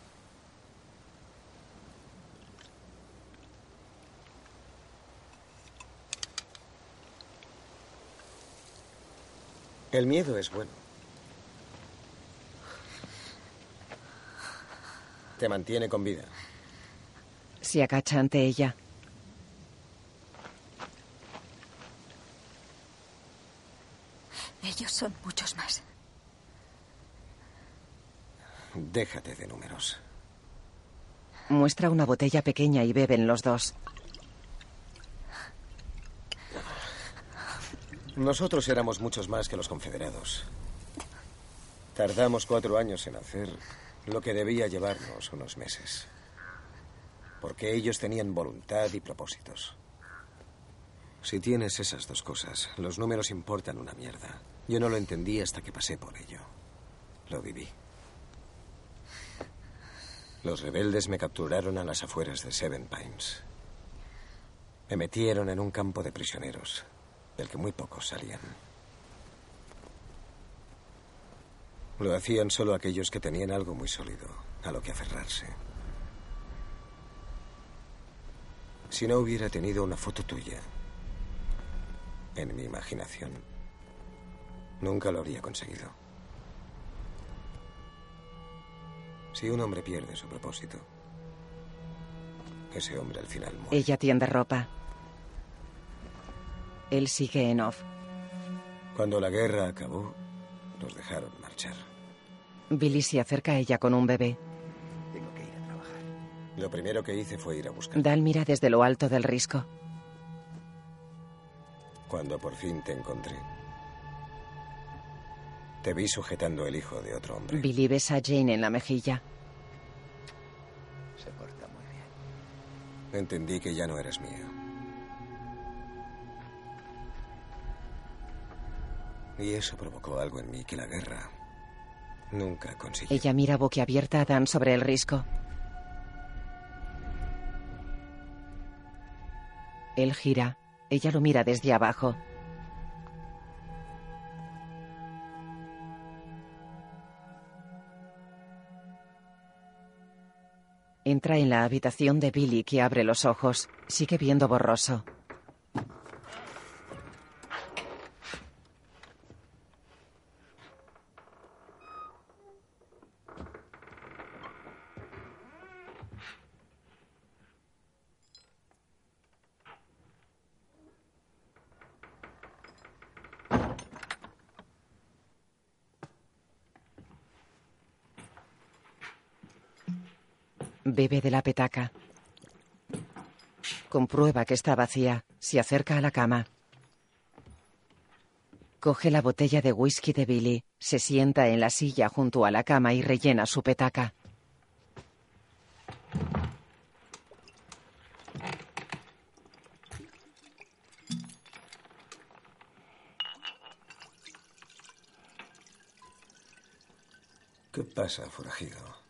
El miedo es bueno. Te mantiene con vida. Se agacha ante ella. Ellos son muchos más. Déjate de números. Muestra una botella pequeña y beben los dos. Nosotros éramos muchos más que los confederados. Tardamos cuatro años en hacer lo que debía llevarnos unos meses. Porque ellos tenían voluntad y propósitos. Si tienes esas dos cosas, los números importan una mierda. Yo no lo entendí hasta que pasé por ello. Lo viví. Los rebeldes me capturaron a las afueras de Seven Pines. Me metieron en un campo de prisioneros, del que muy pocos salían. Lo hacían solo aquellos que tenían algo muy sólido a lo que aferrarse. Si no hubiera tenido una foto tuya en mi imaginación, nunca lo habría conseguido. Si un hombre pierde su propósito, ese hombre al final muere. Ella tiende ropa. Él sigue en off. Cuando la guerra acabó, nos dejaron marchar. Billy se acerca a ella con un bebé. Tengo que ir a trabajar. Lo primero que hice fue ir a buscar. Dal mira desde lo alto del risco. Cuando por fin te encontré, te vi sujetando el hijo de otro hombre. Billy besa a Jane en la mejilla. Se porta muy bien. Entendí que ya no eres mío. Y eso provocó algo en mí que la guerra nunca consiguió. Ella mira boquiabierta a Dan sobre el risco. Él gira. Ella lo mira desde abajo. Entra en la habitación de Billy que abre los ojos. Sigue viendo borroso. Bebe de la petaca. Comprueba que está vacía. Se acerca a la cama. Coge la botella de whisky de Billy, se sienta en la silla junto a la cama y rellena su petaca. ¿Qué pasa, forajido?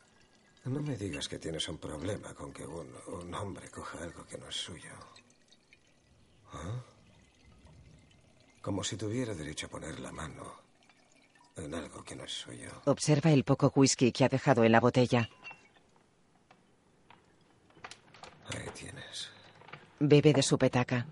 No me digas que tienes un problema con que un, un hombre coja algo que no es suyo. ¿Ah? Como si tuviera derecho a poner la mano en algo que no es suyo. Observa el poco whisky que ha dejado en la botella. Ahí tienes. Bebe de su petaca.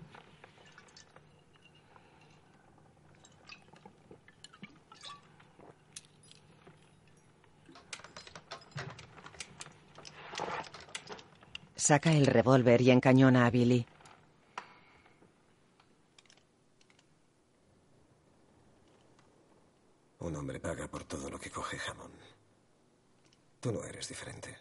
Saca el revólver y encañona a Billy. Un hombre paga por todo lo que coge jamón. Tú no eres diferente.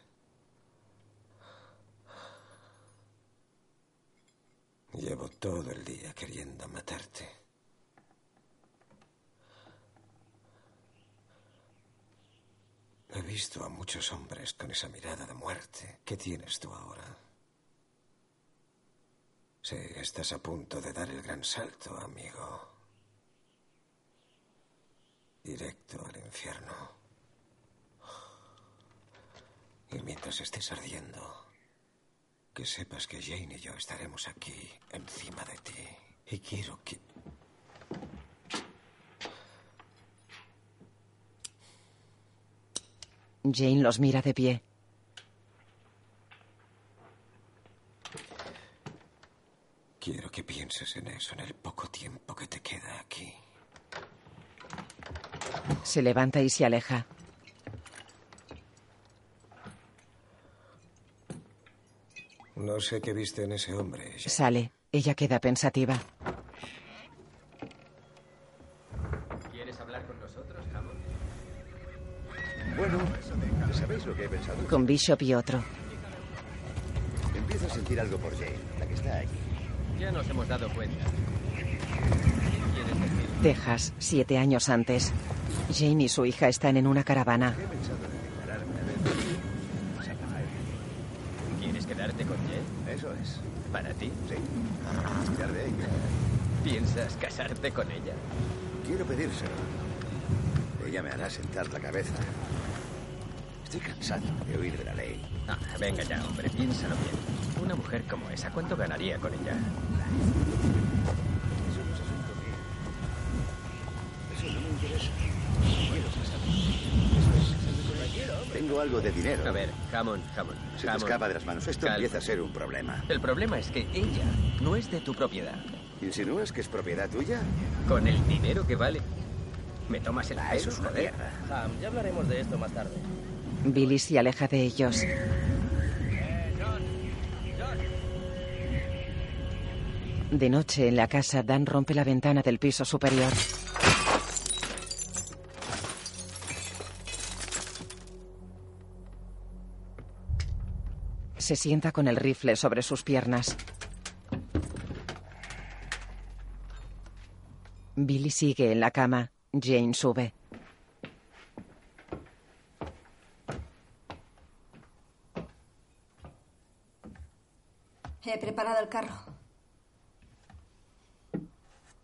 Llevo todo el día queriendo matarte. He visto a muchos hombres con esa mirada de muerte. ¿Qué tienes tú ahora? Sí, estás a punto de dar el gran salto, amigo. Directo al infierno. Y mientras estés ardiendo, que sepas que Jane y yo estaremos aquí, encima de ti. Y quiero que... Jane los mira de pie. Quiero que pienses en eso en el poco tiempo que te queda aquí. Se levanta y se aleja. No sé qué viste en ese hombre. Sale. Ella queda pensativa. ¿Sabéis lo que he pensado? Con Bishop y otro. Empiezo a sentir algo por Jane, la que está aquí. Ya nos hemos dado cuenta. Texas, siete años antes. Jane y su hija están en una caravana. He pensado en declararme a. ¿Quieres quedarte con Jen? Eso es. ¿Para ti? Sí. Cuidar de ella. ¿Piensas casarte con ella? Quiero pedírselo. Ella me hará sentar la cabeza. Estoy cansado de huir de la ley. Ah, venga ya, hombre, piénsalo bien. Una mujer como esa, ¿cuánto ganaría con ella? Eso no es asunto mío. Eso no me interesa. Quiero casarme. Eso es casarme con ella. Tengo algo de dinero. A ver, Hammond, Hammond. Se te Hammond. escapa de las manos. Esto Calma. empieza a ser un problema. El problema es que ella no es de tu propiedad. ¿Insinúas que es propiedad tuya? Con el dinero que vale. ¿Me tomas el Ah, pelo, eso es una mierda. Ham, ya hablaremos de esto más tarde. Billy se aleja de ellos. De noche, en la casa, Dan rompe la ventana del piso superior. Se sienta con el rifle sobre sus piernas. Billy sigue en la cama. Jane sube. El carro.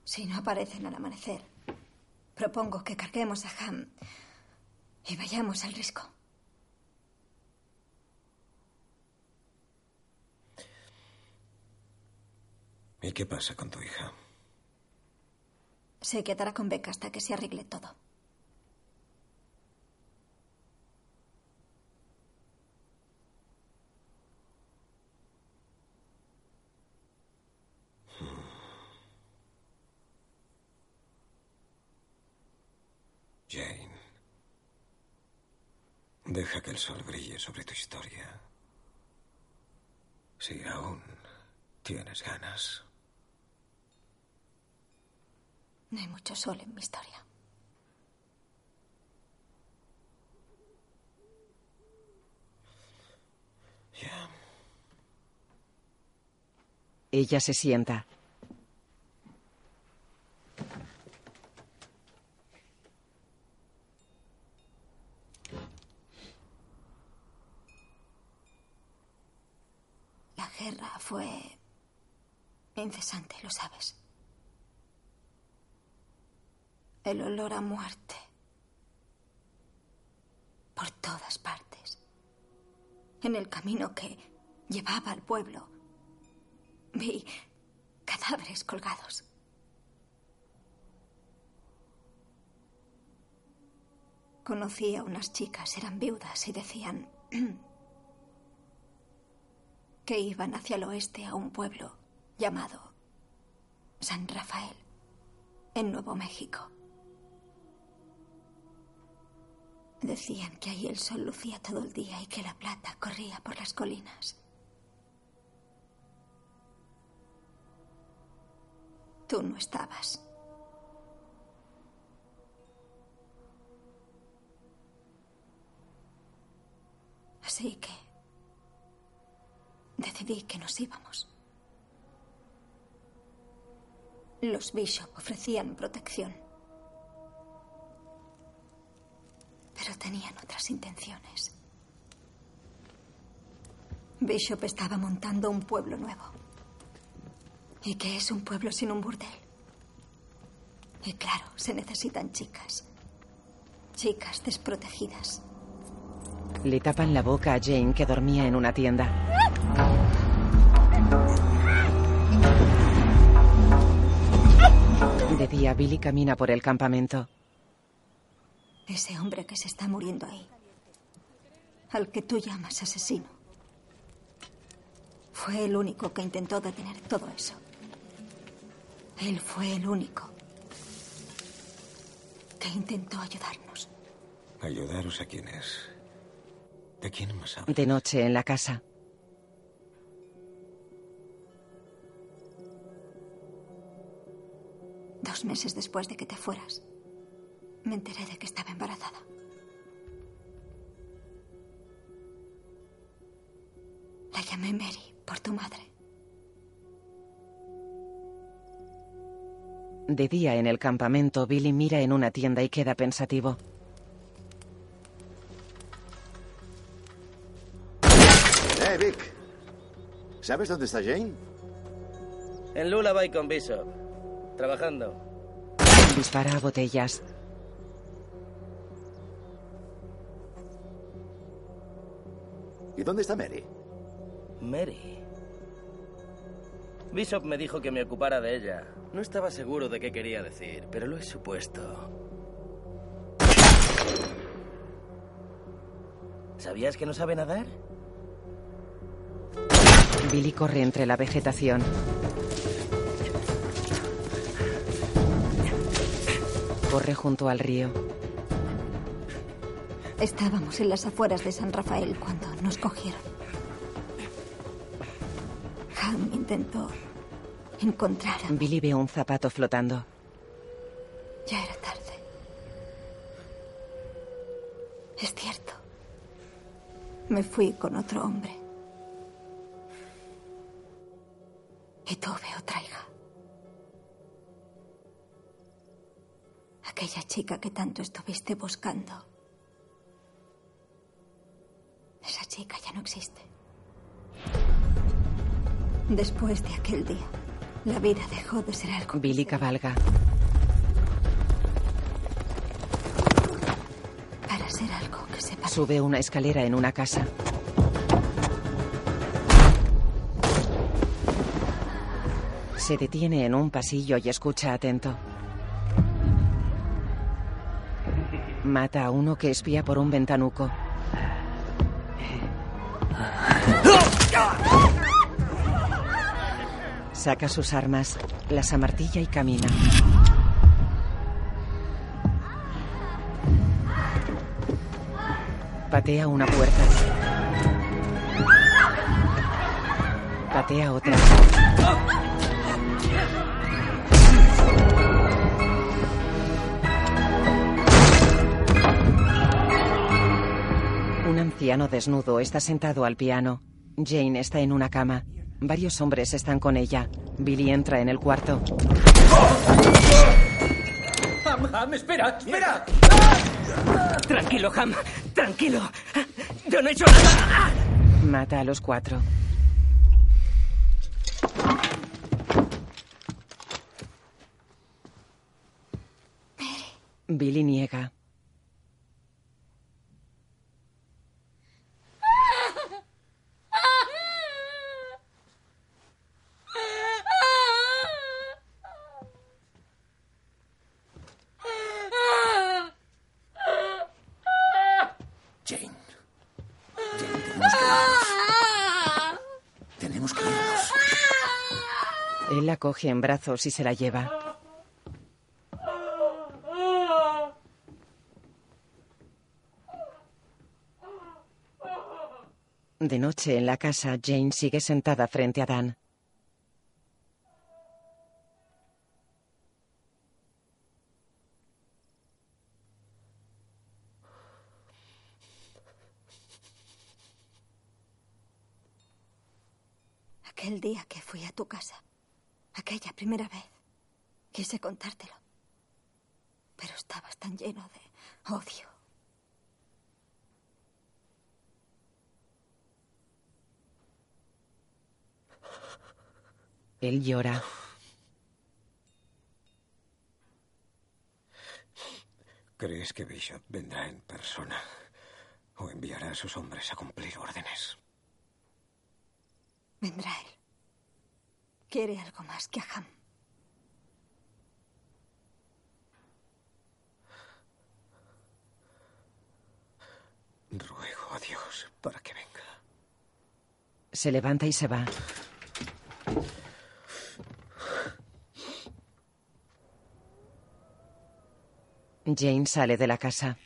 Si no aparecen al amanecer, propongo que carguemos a Ham y vayamos al risco. ¿Y qué pasa con tu hija? Se quedará con Beca hasta que se arregle todo. Jane. Deja que el sol brille sobre tu historia. Si aún tienes ganas. No hay mucho sol en mi historia. Ya. Ella se sienta. Guerra fue incesante, lo sabes. El olor a muerte. Por todas partes. En el camino que llevaba al pueblo, vi cadáveres colgados. Conocí a unas chicas, eran viudas y decían que iban hacia el oeste a un pueblo llamado San Rafael, en Nuevo México. Decían que ahí el sol lucía todo el día y que la plata corría por las colinas. Tú no estabas. Así que decidí que nos íbamos. Los Bishop ofrecían protección. Pero tenían otras intenciones. Bishop estaba montando un pueblo nuevo. ¿Y qué es un pueblo sin un burdel? Y claro, se necesitan chicas. Chicas desprotegidas. Le tapan la boca a Jane que dormía en una tienda. De día, Billy camina por el campamento. Ese hombre que se está muriendo ahí. Al que tú llamas asesino. Fue el único que intentó detener todo eso. Él fue el único que intentó ayudarnos. ¿Ayudaros a quiénes? ¿De quién más hablas? De noche en la casa. Dos meses después de que te fueras, me enteré de que estaba embarazada. La llamé Mary por tu madre. De día en el campamento, Billy mira en una tienda y queda pensativo. Eh, Vic. ¿Sabes dónde está Jane? En Lullaby con Bishop. Trabajando. Dispara a botellas. ¿Y dónde está Mary? Mary. Bishop me dijo que me ocupara de ella. No estaba seguro de qué quería decir, pero lo he supuesto. ¿Sabías que no sabe nadar? Billy corre entre la vegetación. Corre junto al río. Estábamos en las afueras de San Rafael cuando nos cogieron. Ham intentó encontrar a... Billy ve un zapato flotando. Ya era tarde. Es cierto. Me fui con otro hombre. Y tuve otra hija. Aquella chica que tanto estuviste buscando. Esa chica ya no existe. Después de aquel día, la vida dejó de ser algo. Billy cabalga. Para ser algo que se parece. Sube una escalera en una casa. Se detiene en un pasillo y escucha atento. Mata a uno que espía por un ventanuco. Saca sus armas, las amartilla y camina. Patea una puerta. Patea otra. Un anciano desnudo está sentado al piano. Jane está en una cama. Varios hombres están con ella. Billy entra en el cuarto. Ham, Ham, espera, espera. Tranquilo, Ham, tranquilo. Yo no he hecho nada. Mata a los cuatro. Billy niega. Jane. Jane, tenemos que irnos. Tenemos que irnos. Él la coge en brazos y se la lleva. De noche en la casa, Jane sigue sentada frente a Dan. Aquel día que fui a tu casa, Aquella primera vez quise contártelo, pero estabas tan lleno de odio. Él llora. ¿Crees que Bishop vendrá en persona o enviará a sus hombres a cumplir órdenes? Vendrá él. Quiere algo más que a Ham. Ruego a Dios para que venga. Se levanta y se va. Jane sale de la casa.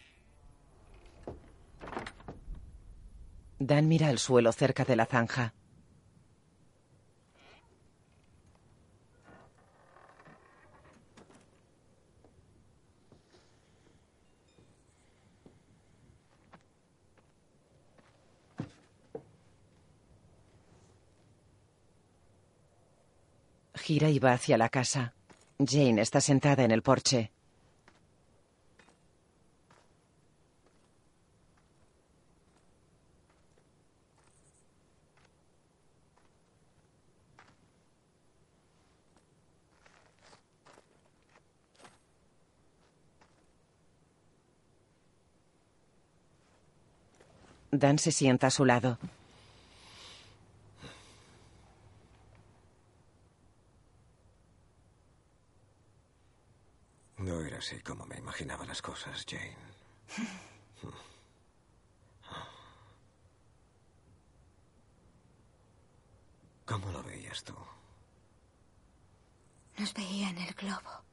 Dan mira al suelo cerca de la zanja. Gira y va hacia la casa. Jane está sentada en el porche. Dan se sienta a su lado. Así como me imaginaba las cosas, Jane. ¿Cómo lo veías tú? Nos veía en el globo.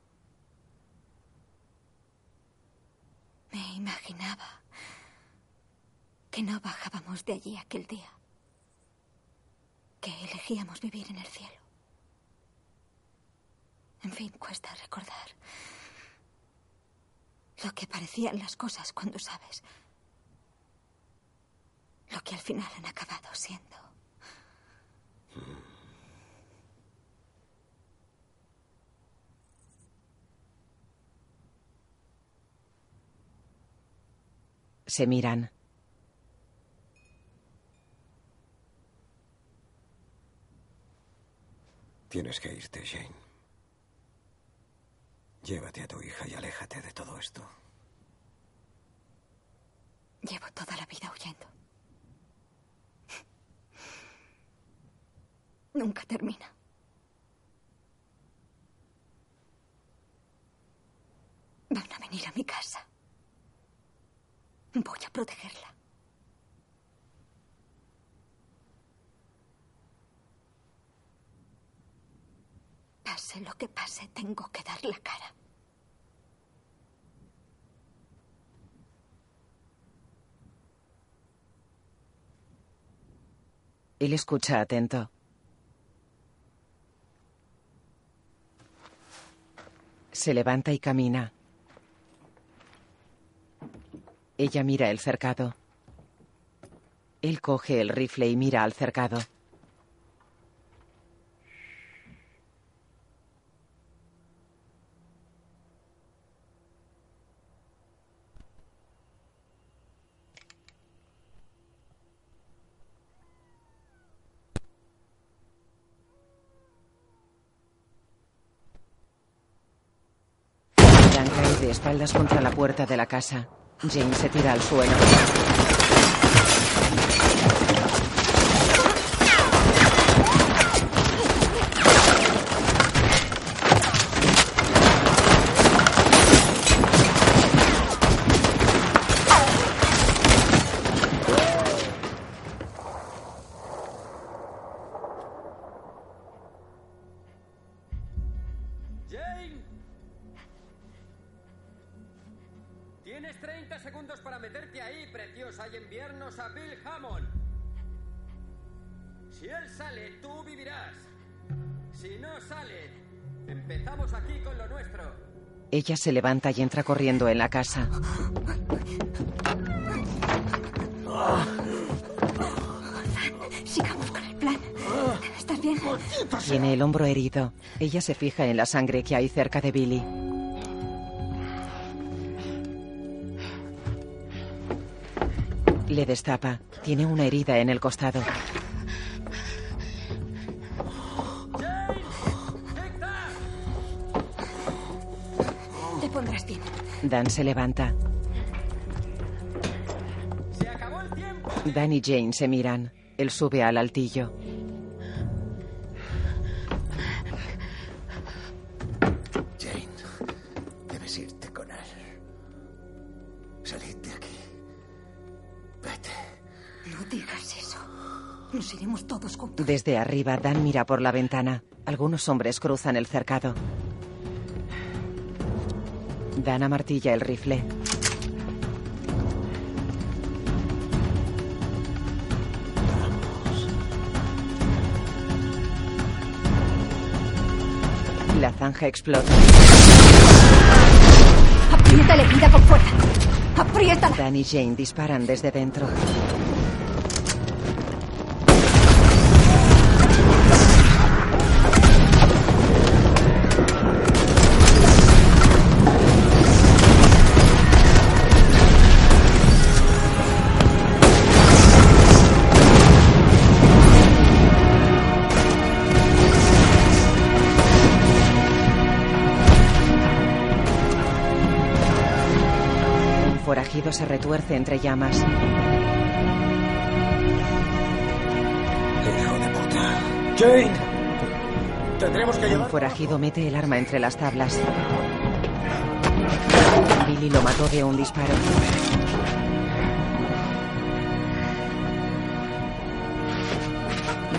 Me imaginaba que no bajábamos de allí aquel día. Que elegíamos vivir en el cielo. En fin, cuesta recordar lo que parecían las cosas cuando sabes lo que al final han acabado siendo. Se miran. Tienes que irte, Jane. Llévate a tu hija y aléjate de todo esto. Llevo toda la vida huyendo. Nunca termina. Van a venir a mi casa. Voy a protegerla. Pase lo que pase, tengo que dar la cara. Él escucha atento. Se levanta y camina. Ella mira el cercado. Él coge el rifle y mira al cercado. Dan cae espaldas contra la puerta de la casa. Jane se tira al suelo. Empezamos aquí con lo nuestro. Ella se levanta y entra corriendo en la casa. Sigamos con el plan. ¿Estás bien? Tiene el hombro herido. Ella se fija en la sangre que hay cerca de Billy. Le destapa. Tiene una herida en el costado. Dan se levanta. Dan y Jane se miran. Él sube al altillo. Jane, debes irte con él. Salid de aquí. Vete. No digas eso. Nos iremos todos juntos. Desde arriba, Dan mira por la ventana. Algunos hombres cruzan el cercado. Dan amartilla el rifle. La zanja explota. Aprieta la herida con fuerza. Apriétala. Dan y Jane disparan desde dentro. Se retuerce entre llamas. Hijo de puta. Jane. Tendremos que Un llevar. forajido mete el arma entre las tablas. Billy lo mató de un disparo.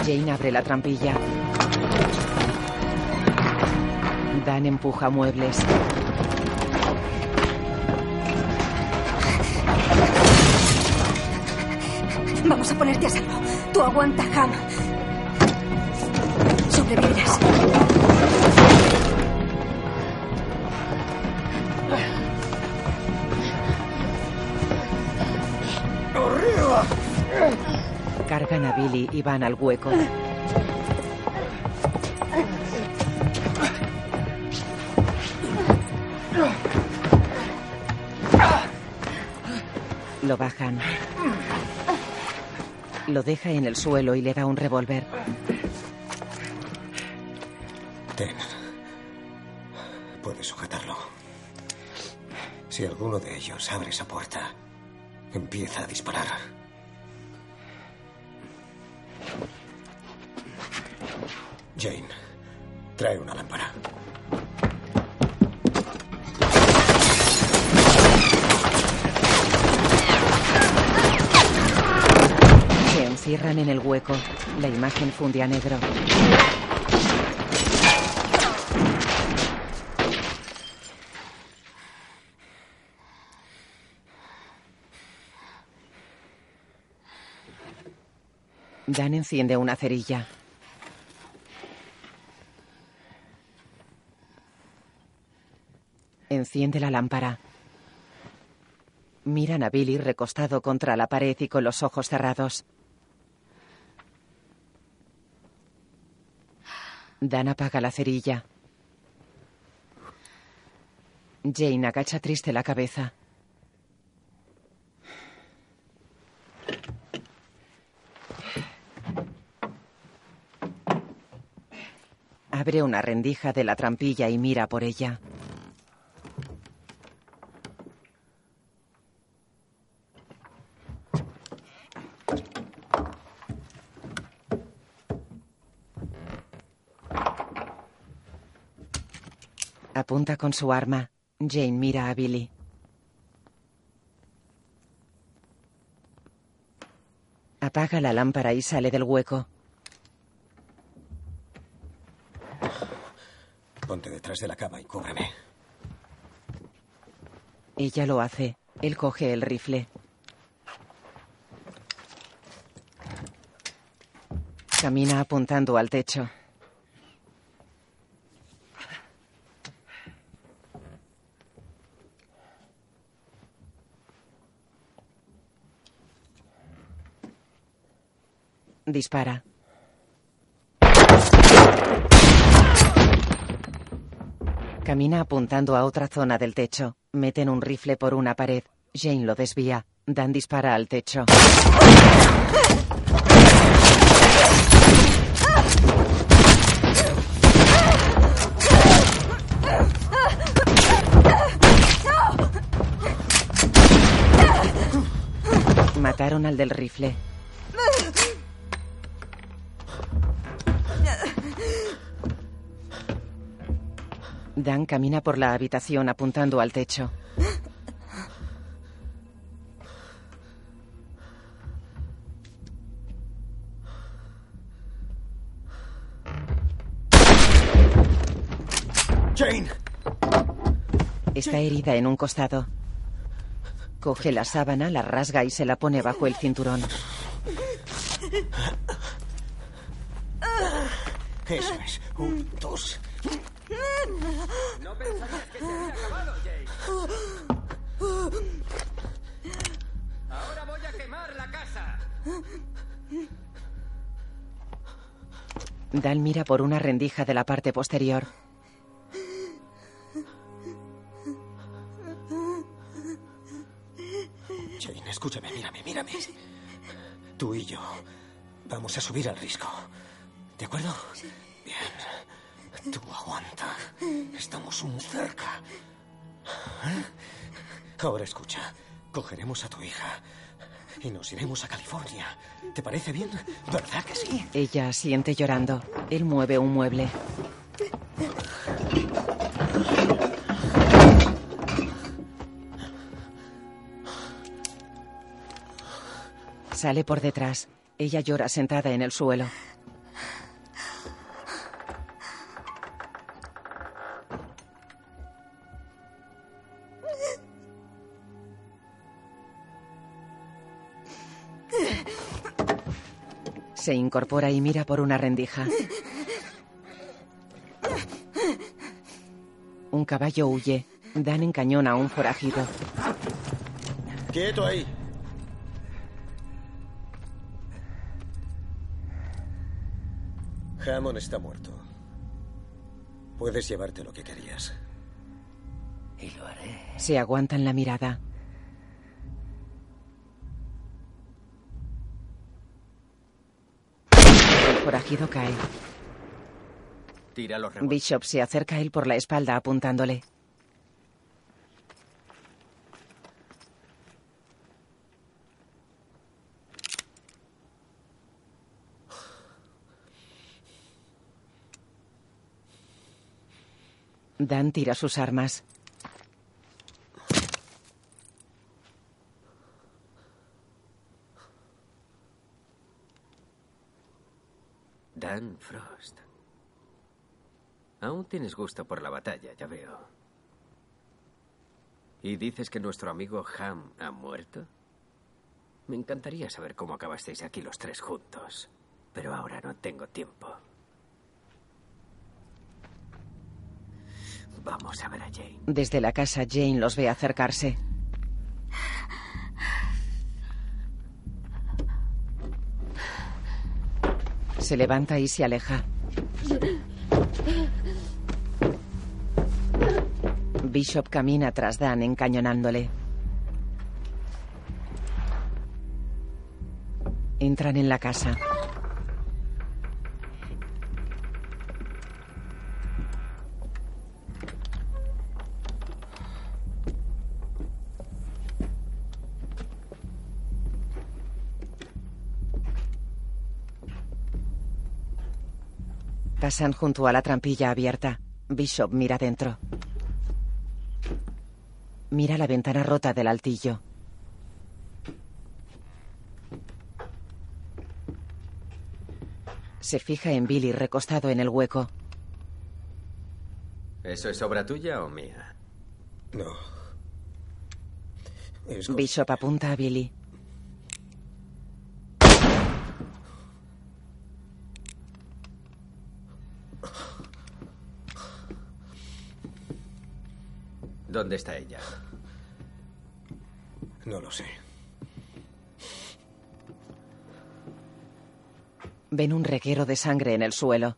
Jane abre la trampilla. Dan empuja muebles. Vamos a ponerte a salvo. Tú aguanta, Ham. Sobrevivirás. ¡Arriba! Cargan a Billy y van al hueco. Lo bajan. Lo deja en el suelo y le da un revólver. Ten. Puedes sujetarlo. Si alguno de ellos abre esa puerta, empieza a disparar. Jane, trae una en el hueco. La imagen funde a negro. Dan enciende una cerilla. Enciende la lámpara. Miran a Billy recostado contra la pared y con los ojos cerrados. Dan apaga la cerilla. Jane agacha triste la cabeza. Abre una rendija de la trampilla y mira por ella. Apunta con su arma. Jane mira a Billy. Apaga la lámpara y sale del hueco. Ponte detrás de la cama y cúbreme. Ella lo hace. Él coge el rifle. Camina apuntando al techo. dispara. Camina apuntando a otra zona del techo. Meten un rifle por una pared. Jane lo desvía. Dan dispara al techo. Mataron al del rifle. Dan camina por la habitación apuntando al techo. Jane. Está herida en un costado. Coge la sábana, la rasga y se la pone bajo el cinturón. Eso es. Un, dos. No pensarías que se había acabado, Jane. Ahora voy a quemar la casa. Dan mira por una rendija de la parte posterior. Jane, escúchame, mírame, mírame. Tú y yo vamos a subir al risco. ¿De acuerdo? Bien. Tú aguanta. Estamos muy cerca. Ahora escucha. Cogeremos a tu hija y nos iremos a California. ¿Te parece bien? ¿Verdad que sí? Ella asiente llorando. Él mueve un mueble. Sale por detrás. Ella llora sentada en el suelo. Se incorpora y mira por una rendija. Un caballo huye. Dan encañona a un forajido. Quieto ahí. Hammond está muerto. Puedes llevarte lo que querías. Y lo haré. Se aguantan la mirada. Forajido cae. Tira los. Bishop se acerca a él por la espalda apuntándole. Dan tira sus armas. Frost. Aún tienes gusto por la batalla, ya veo. ¿Y dices que nuestro amigo Ham ha muerto? Me encantaría saber cómo acabasteis aquí los tres juntos, pero ahora no tengo tiempo. Vamos a ver a Jane. Desde la casa Jane los ve acercarse. Se levanta y se aleja. Bishop camina tras Dan encañonándole. Entran en la casa. Pasan junto a la trampilla abierta. Bishop mira dentro. Mira la ventana rota del altillo. Se fija en Billy recostado en el hueco. ¿Eso es obra tuya o mía? No. Bishop apunta a Billy. ¿Dónde está ella? No lo sé. Ven un reguero de sangre en el suelo.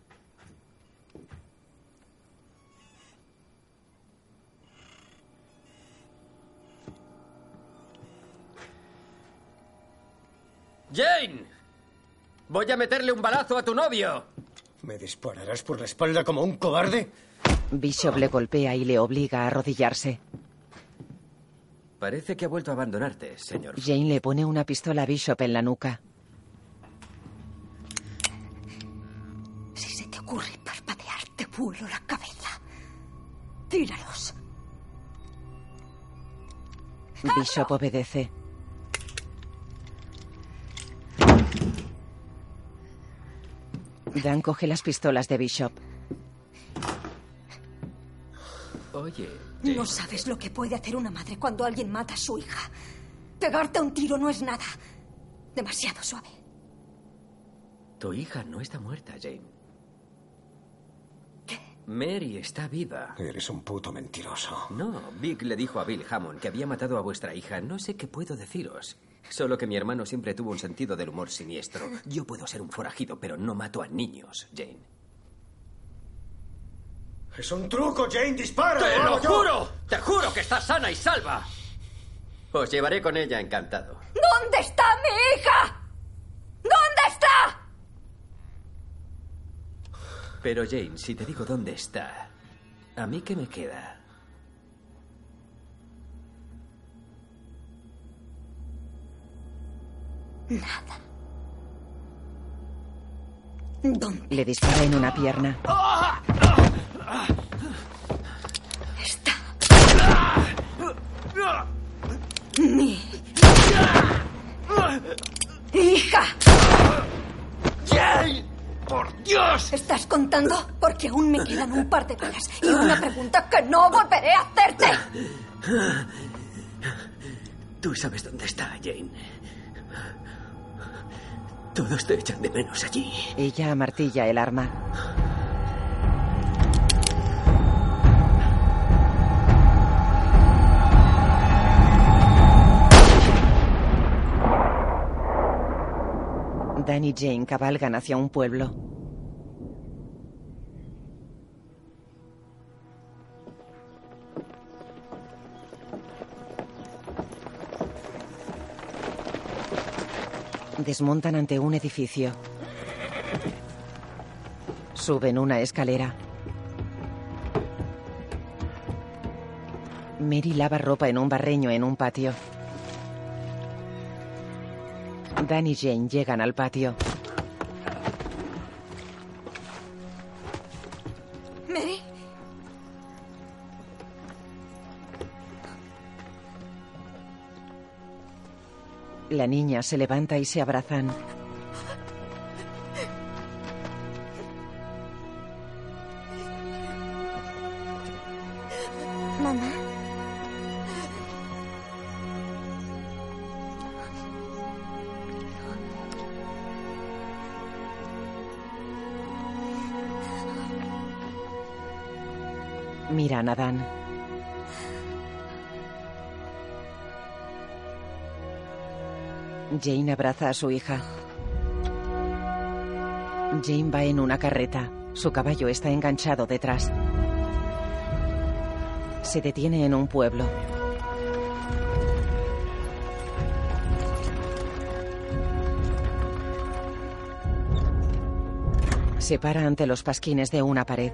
¡Jane! Voy a meterle un balazo a tu novio. ¿Me dispararás por la espalda como un cobarde? Bishop le golpea y le obliga a arrodillarse. Parece que ha vuelto a abandonarte, señor. Jane le pone una pistola a Bishop en la nuca. Si se te ocurre parpadear, te vuelo la cabeza. Tíralos. Bishop obedece. Dan coge las pistolas de Bishop. Oye, No sabes lo que puede hacer una madre cuando alguien mata a su hija. Pegarte a un tiro no es nada. Demasiado suave. tu hija no está muerta, Jane. Mary está viva. Eres un puto mentiroso. No, Vic le dijo a Bill Hammond que había matado a vuestra hija. No sé qué puedo deciros. Solo que mi hermano siempre tuvo un sentido del humor siniestro. Yo puedo ser un forajido, pero no mato a niños, Jane. Es un truco, Jane, dispara. ¡Te lo juro! ¡Te juro que está sana y salva! Os llevaré con ella encantado. ¿Dónde está mi hija? ¿Dónde está? Pero Jane, si te digo dónde está, ¿a mí qué me queda? Nada. ¿Dónde Le dispara en una pierna. está? Mi hija. ¡Jane! ¡Por Dios! ¿Estás contando? Porque aún me quedan un par de balas y una pregunta que no volveré a hacerte. Tú sabes dónde está, Jane. Todos te echan de menos allí. Ella amartilla el arma. Dan y Jane cabalgan hacia un pueblo. Desmontan ante un edificio. Suben una escalera. Mary lava ropa en un barreño en un patio. Dan y Jane llegan al patio. La niña se levanta y se abrazan. Jane abraza a su hija. Jane va en una carreta. Su caballo está enganchado detrás. Se detiene en un pueblo. Se para ante los pasquines de una pared.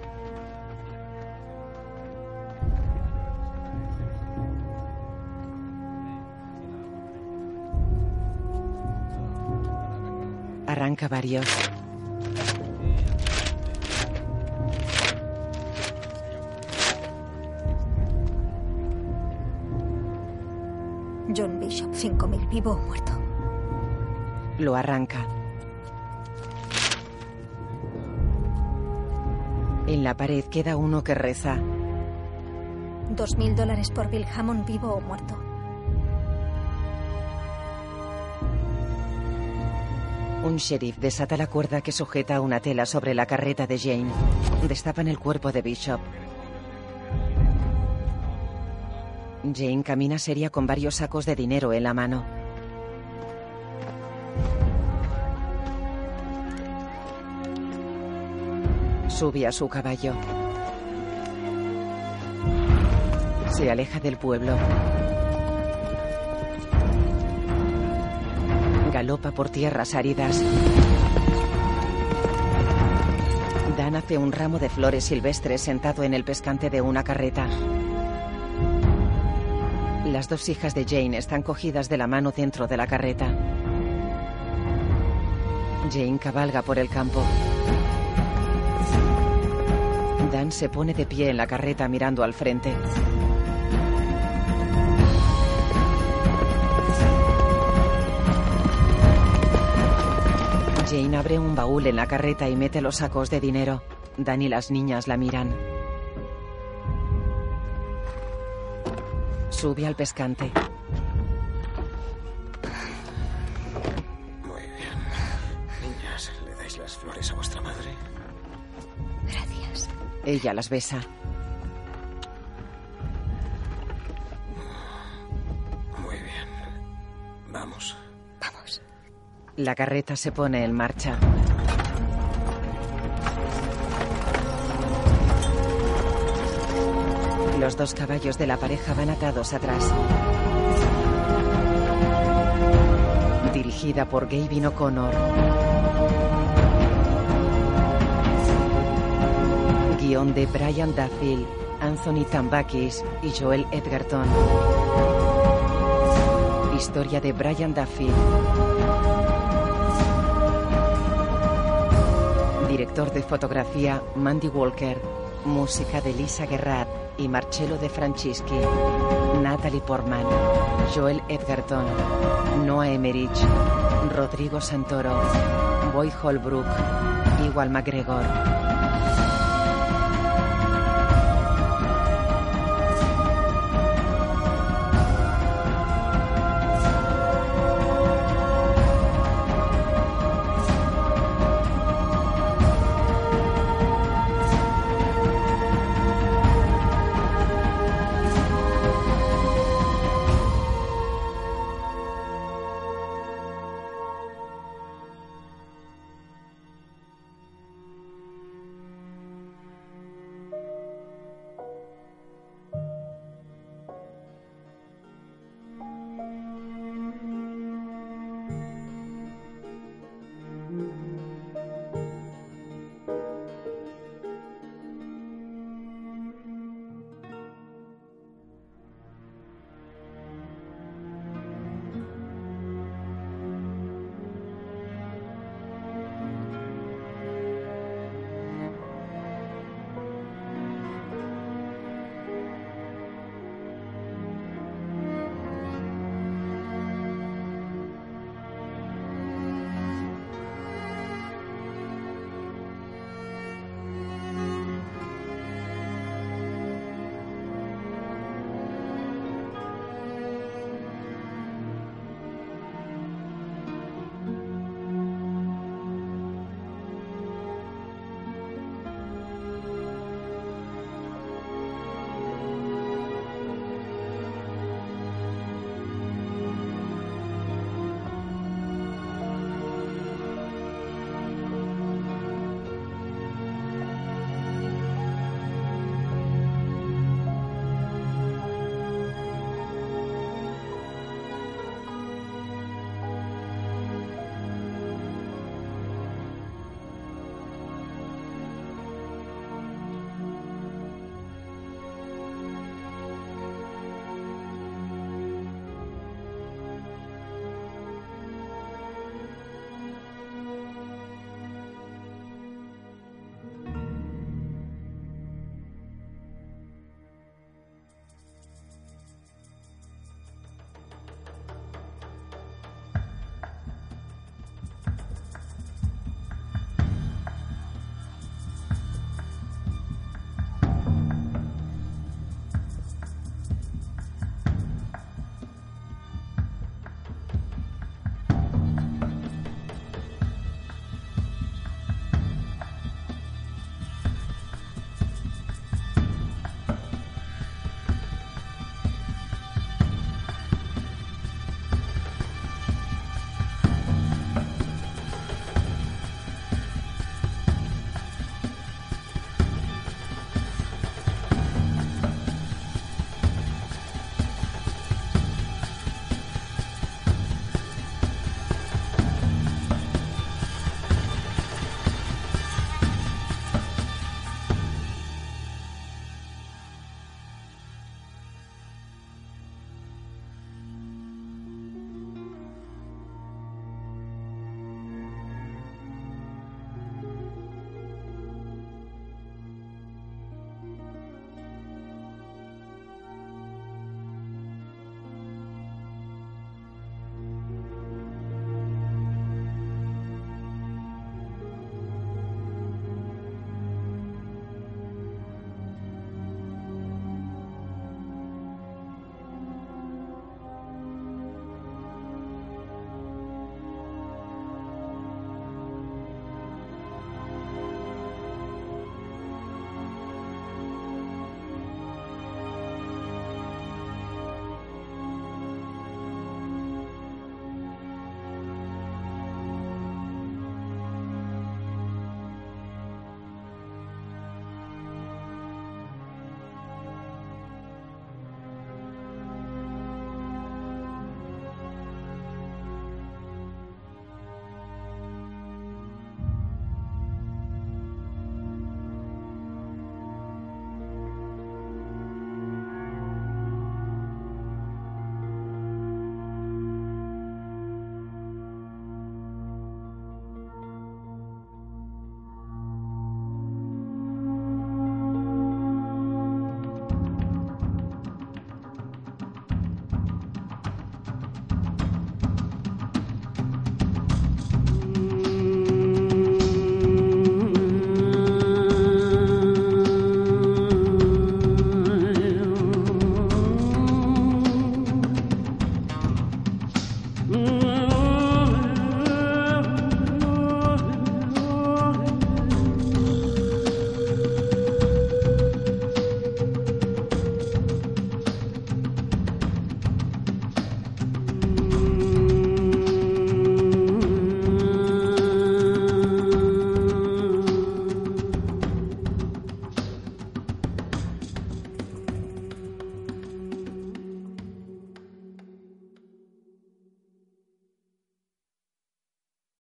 John Bishop, 5000, vivo o muerto. Lo arranca. En la pared queda uno que reza. Dos mil dólares por Bill Hammond, vivo o muerto. Un sheriff desata la cuerda que sujeta una tela sobre la carreta de Jane. Destapan el cuerpo de Bishop. Jane camina seria con varios sacos de dinero en la mano. Sube a su caballo. Se aleja del pueblo. Por tierras áridas. Dan hace un ramo de flores silvestres sentado en el pescante de una carreta. Las dos hijas de Jane están cogidas de la mano dentro de la carreta. Jane cabalga por el campo. Dan se pone de pie en la carreta mirando al frente. Jane abre un baúl en la carreta y mete los sacos de dinero. Dan y las niñas la miran. Sube al pescante. Muy bien. Niñas, ¿le dais las flores a vuestra madre? Gracias. Ella las besa. La carreta se pone en marcha. Los dos caballos de la pareja van atados atrás. Dirigida por Gavin O'Connor. Guión de Brian Duffield, Anthony Tambakis y Joel Edgerton. Historia de Brian Duffield. Director de fotografía Mandy Walker. Música de Lisa Gerrard y Marcello De Francischi. Natalie Portman. Joel Edgerton. Noah Emmerich. Rodrigo Santoro. Boy Holbrook. Igual McGregor.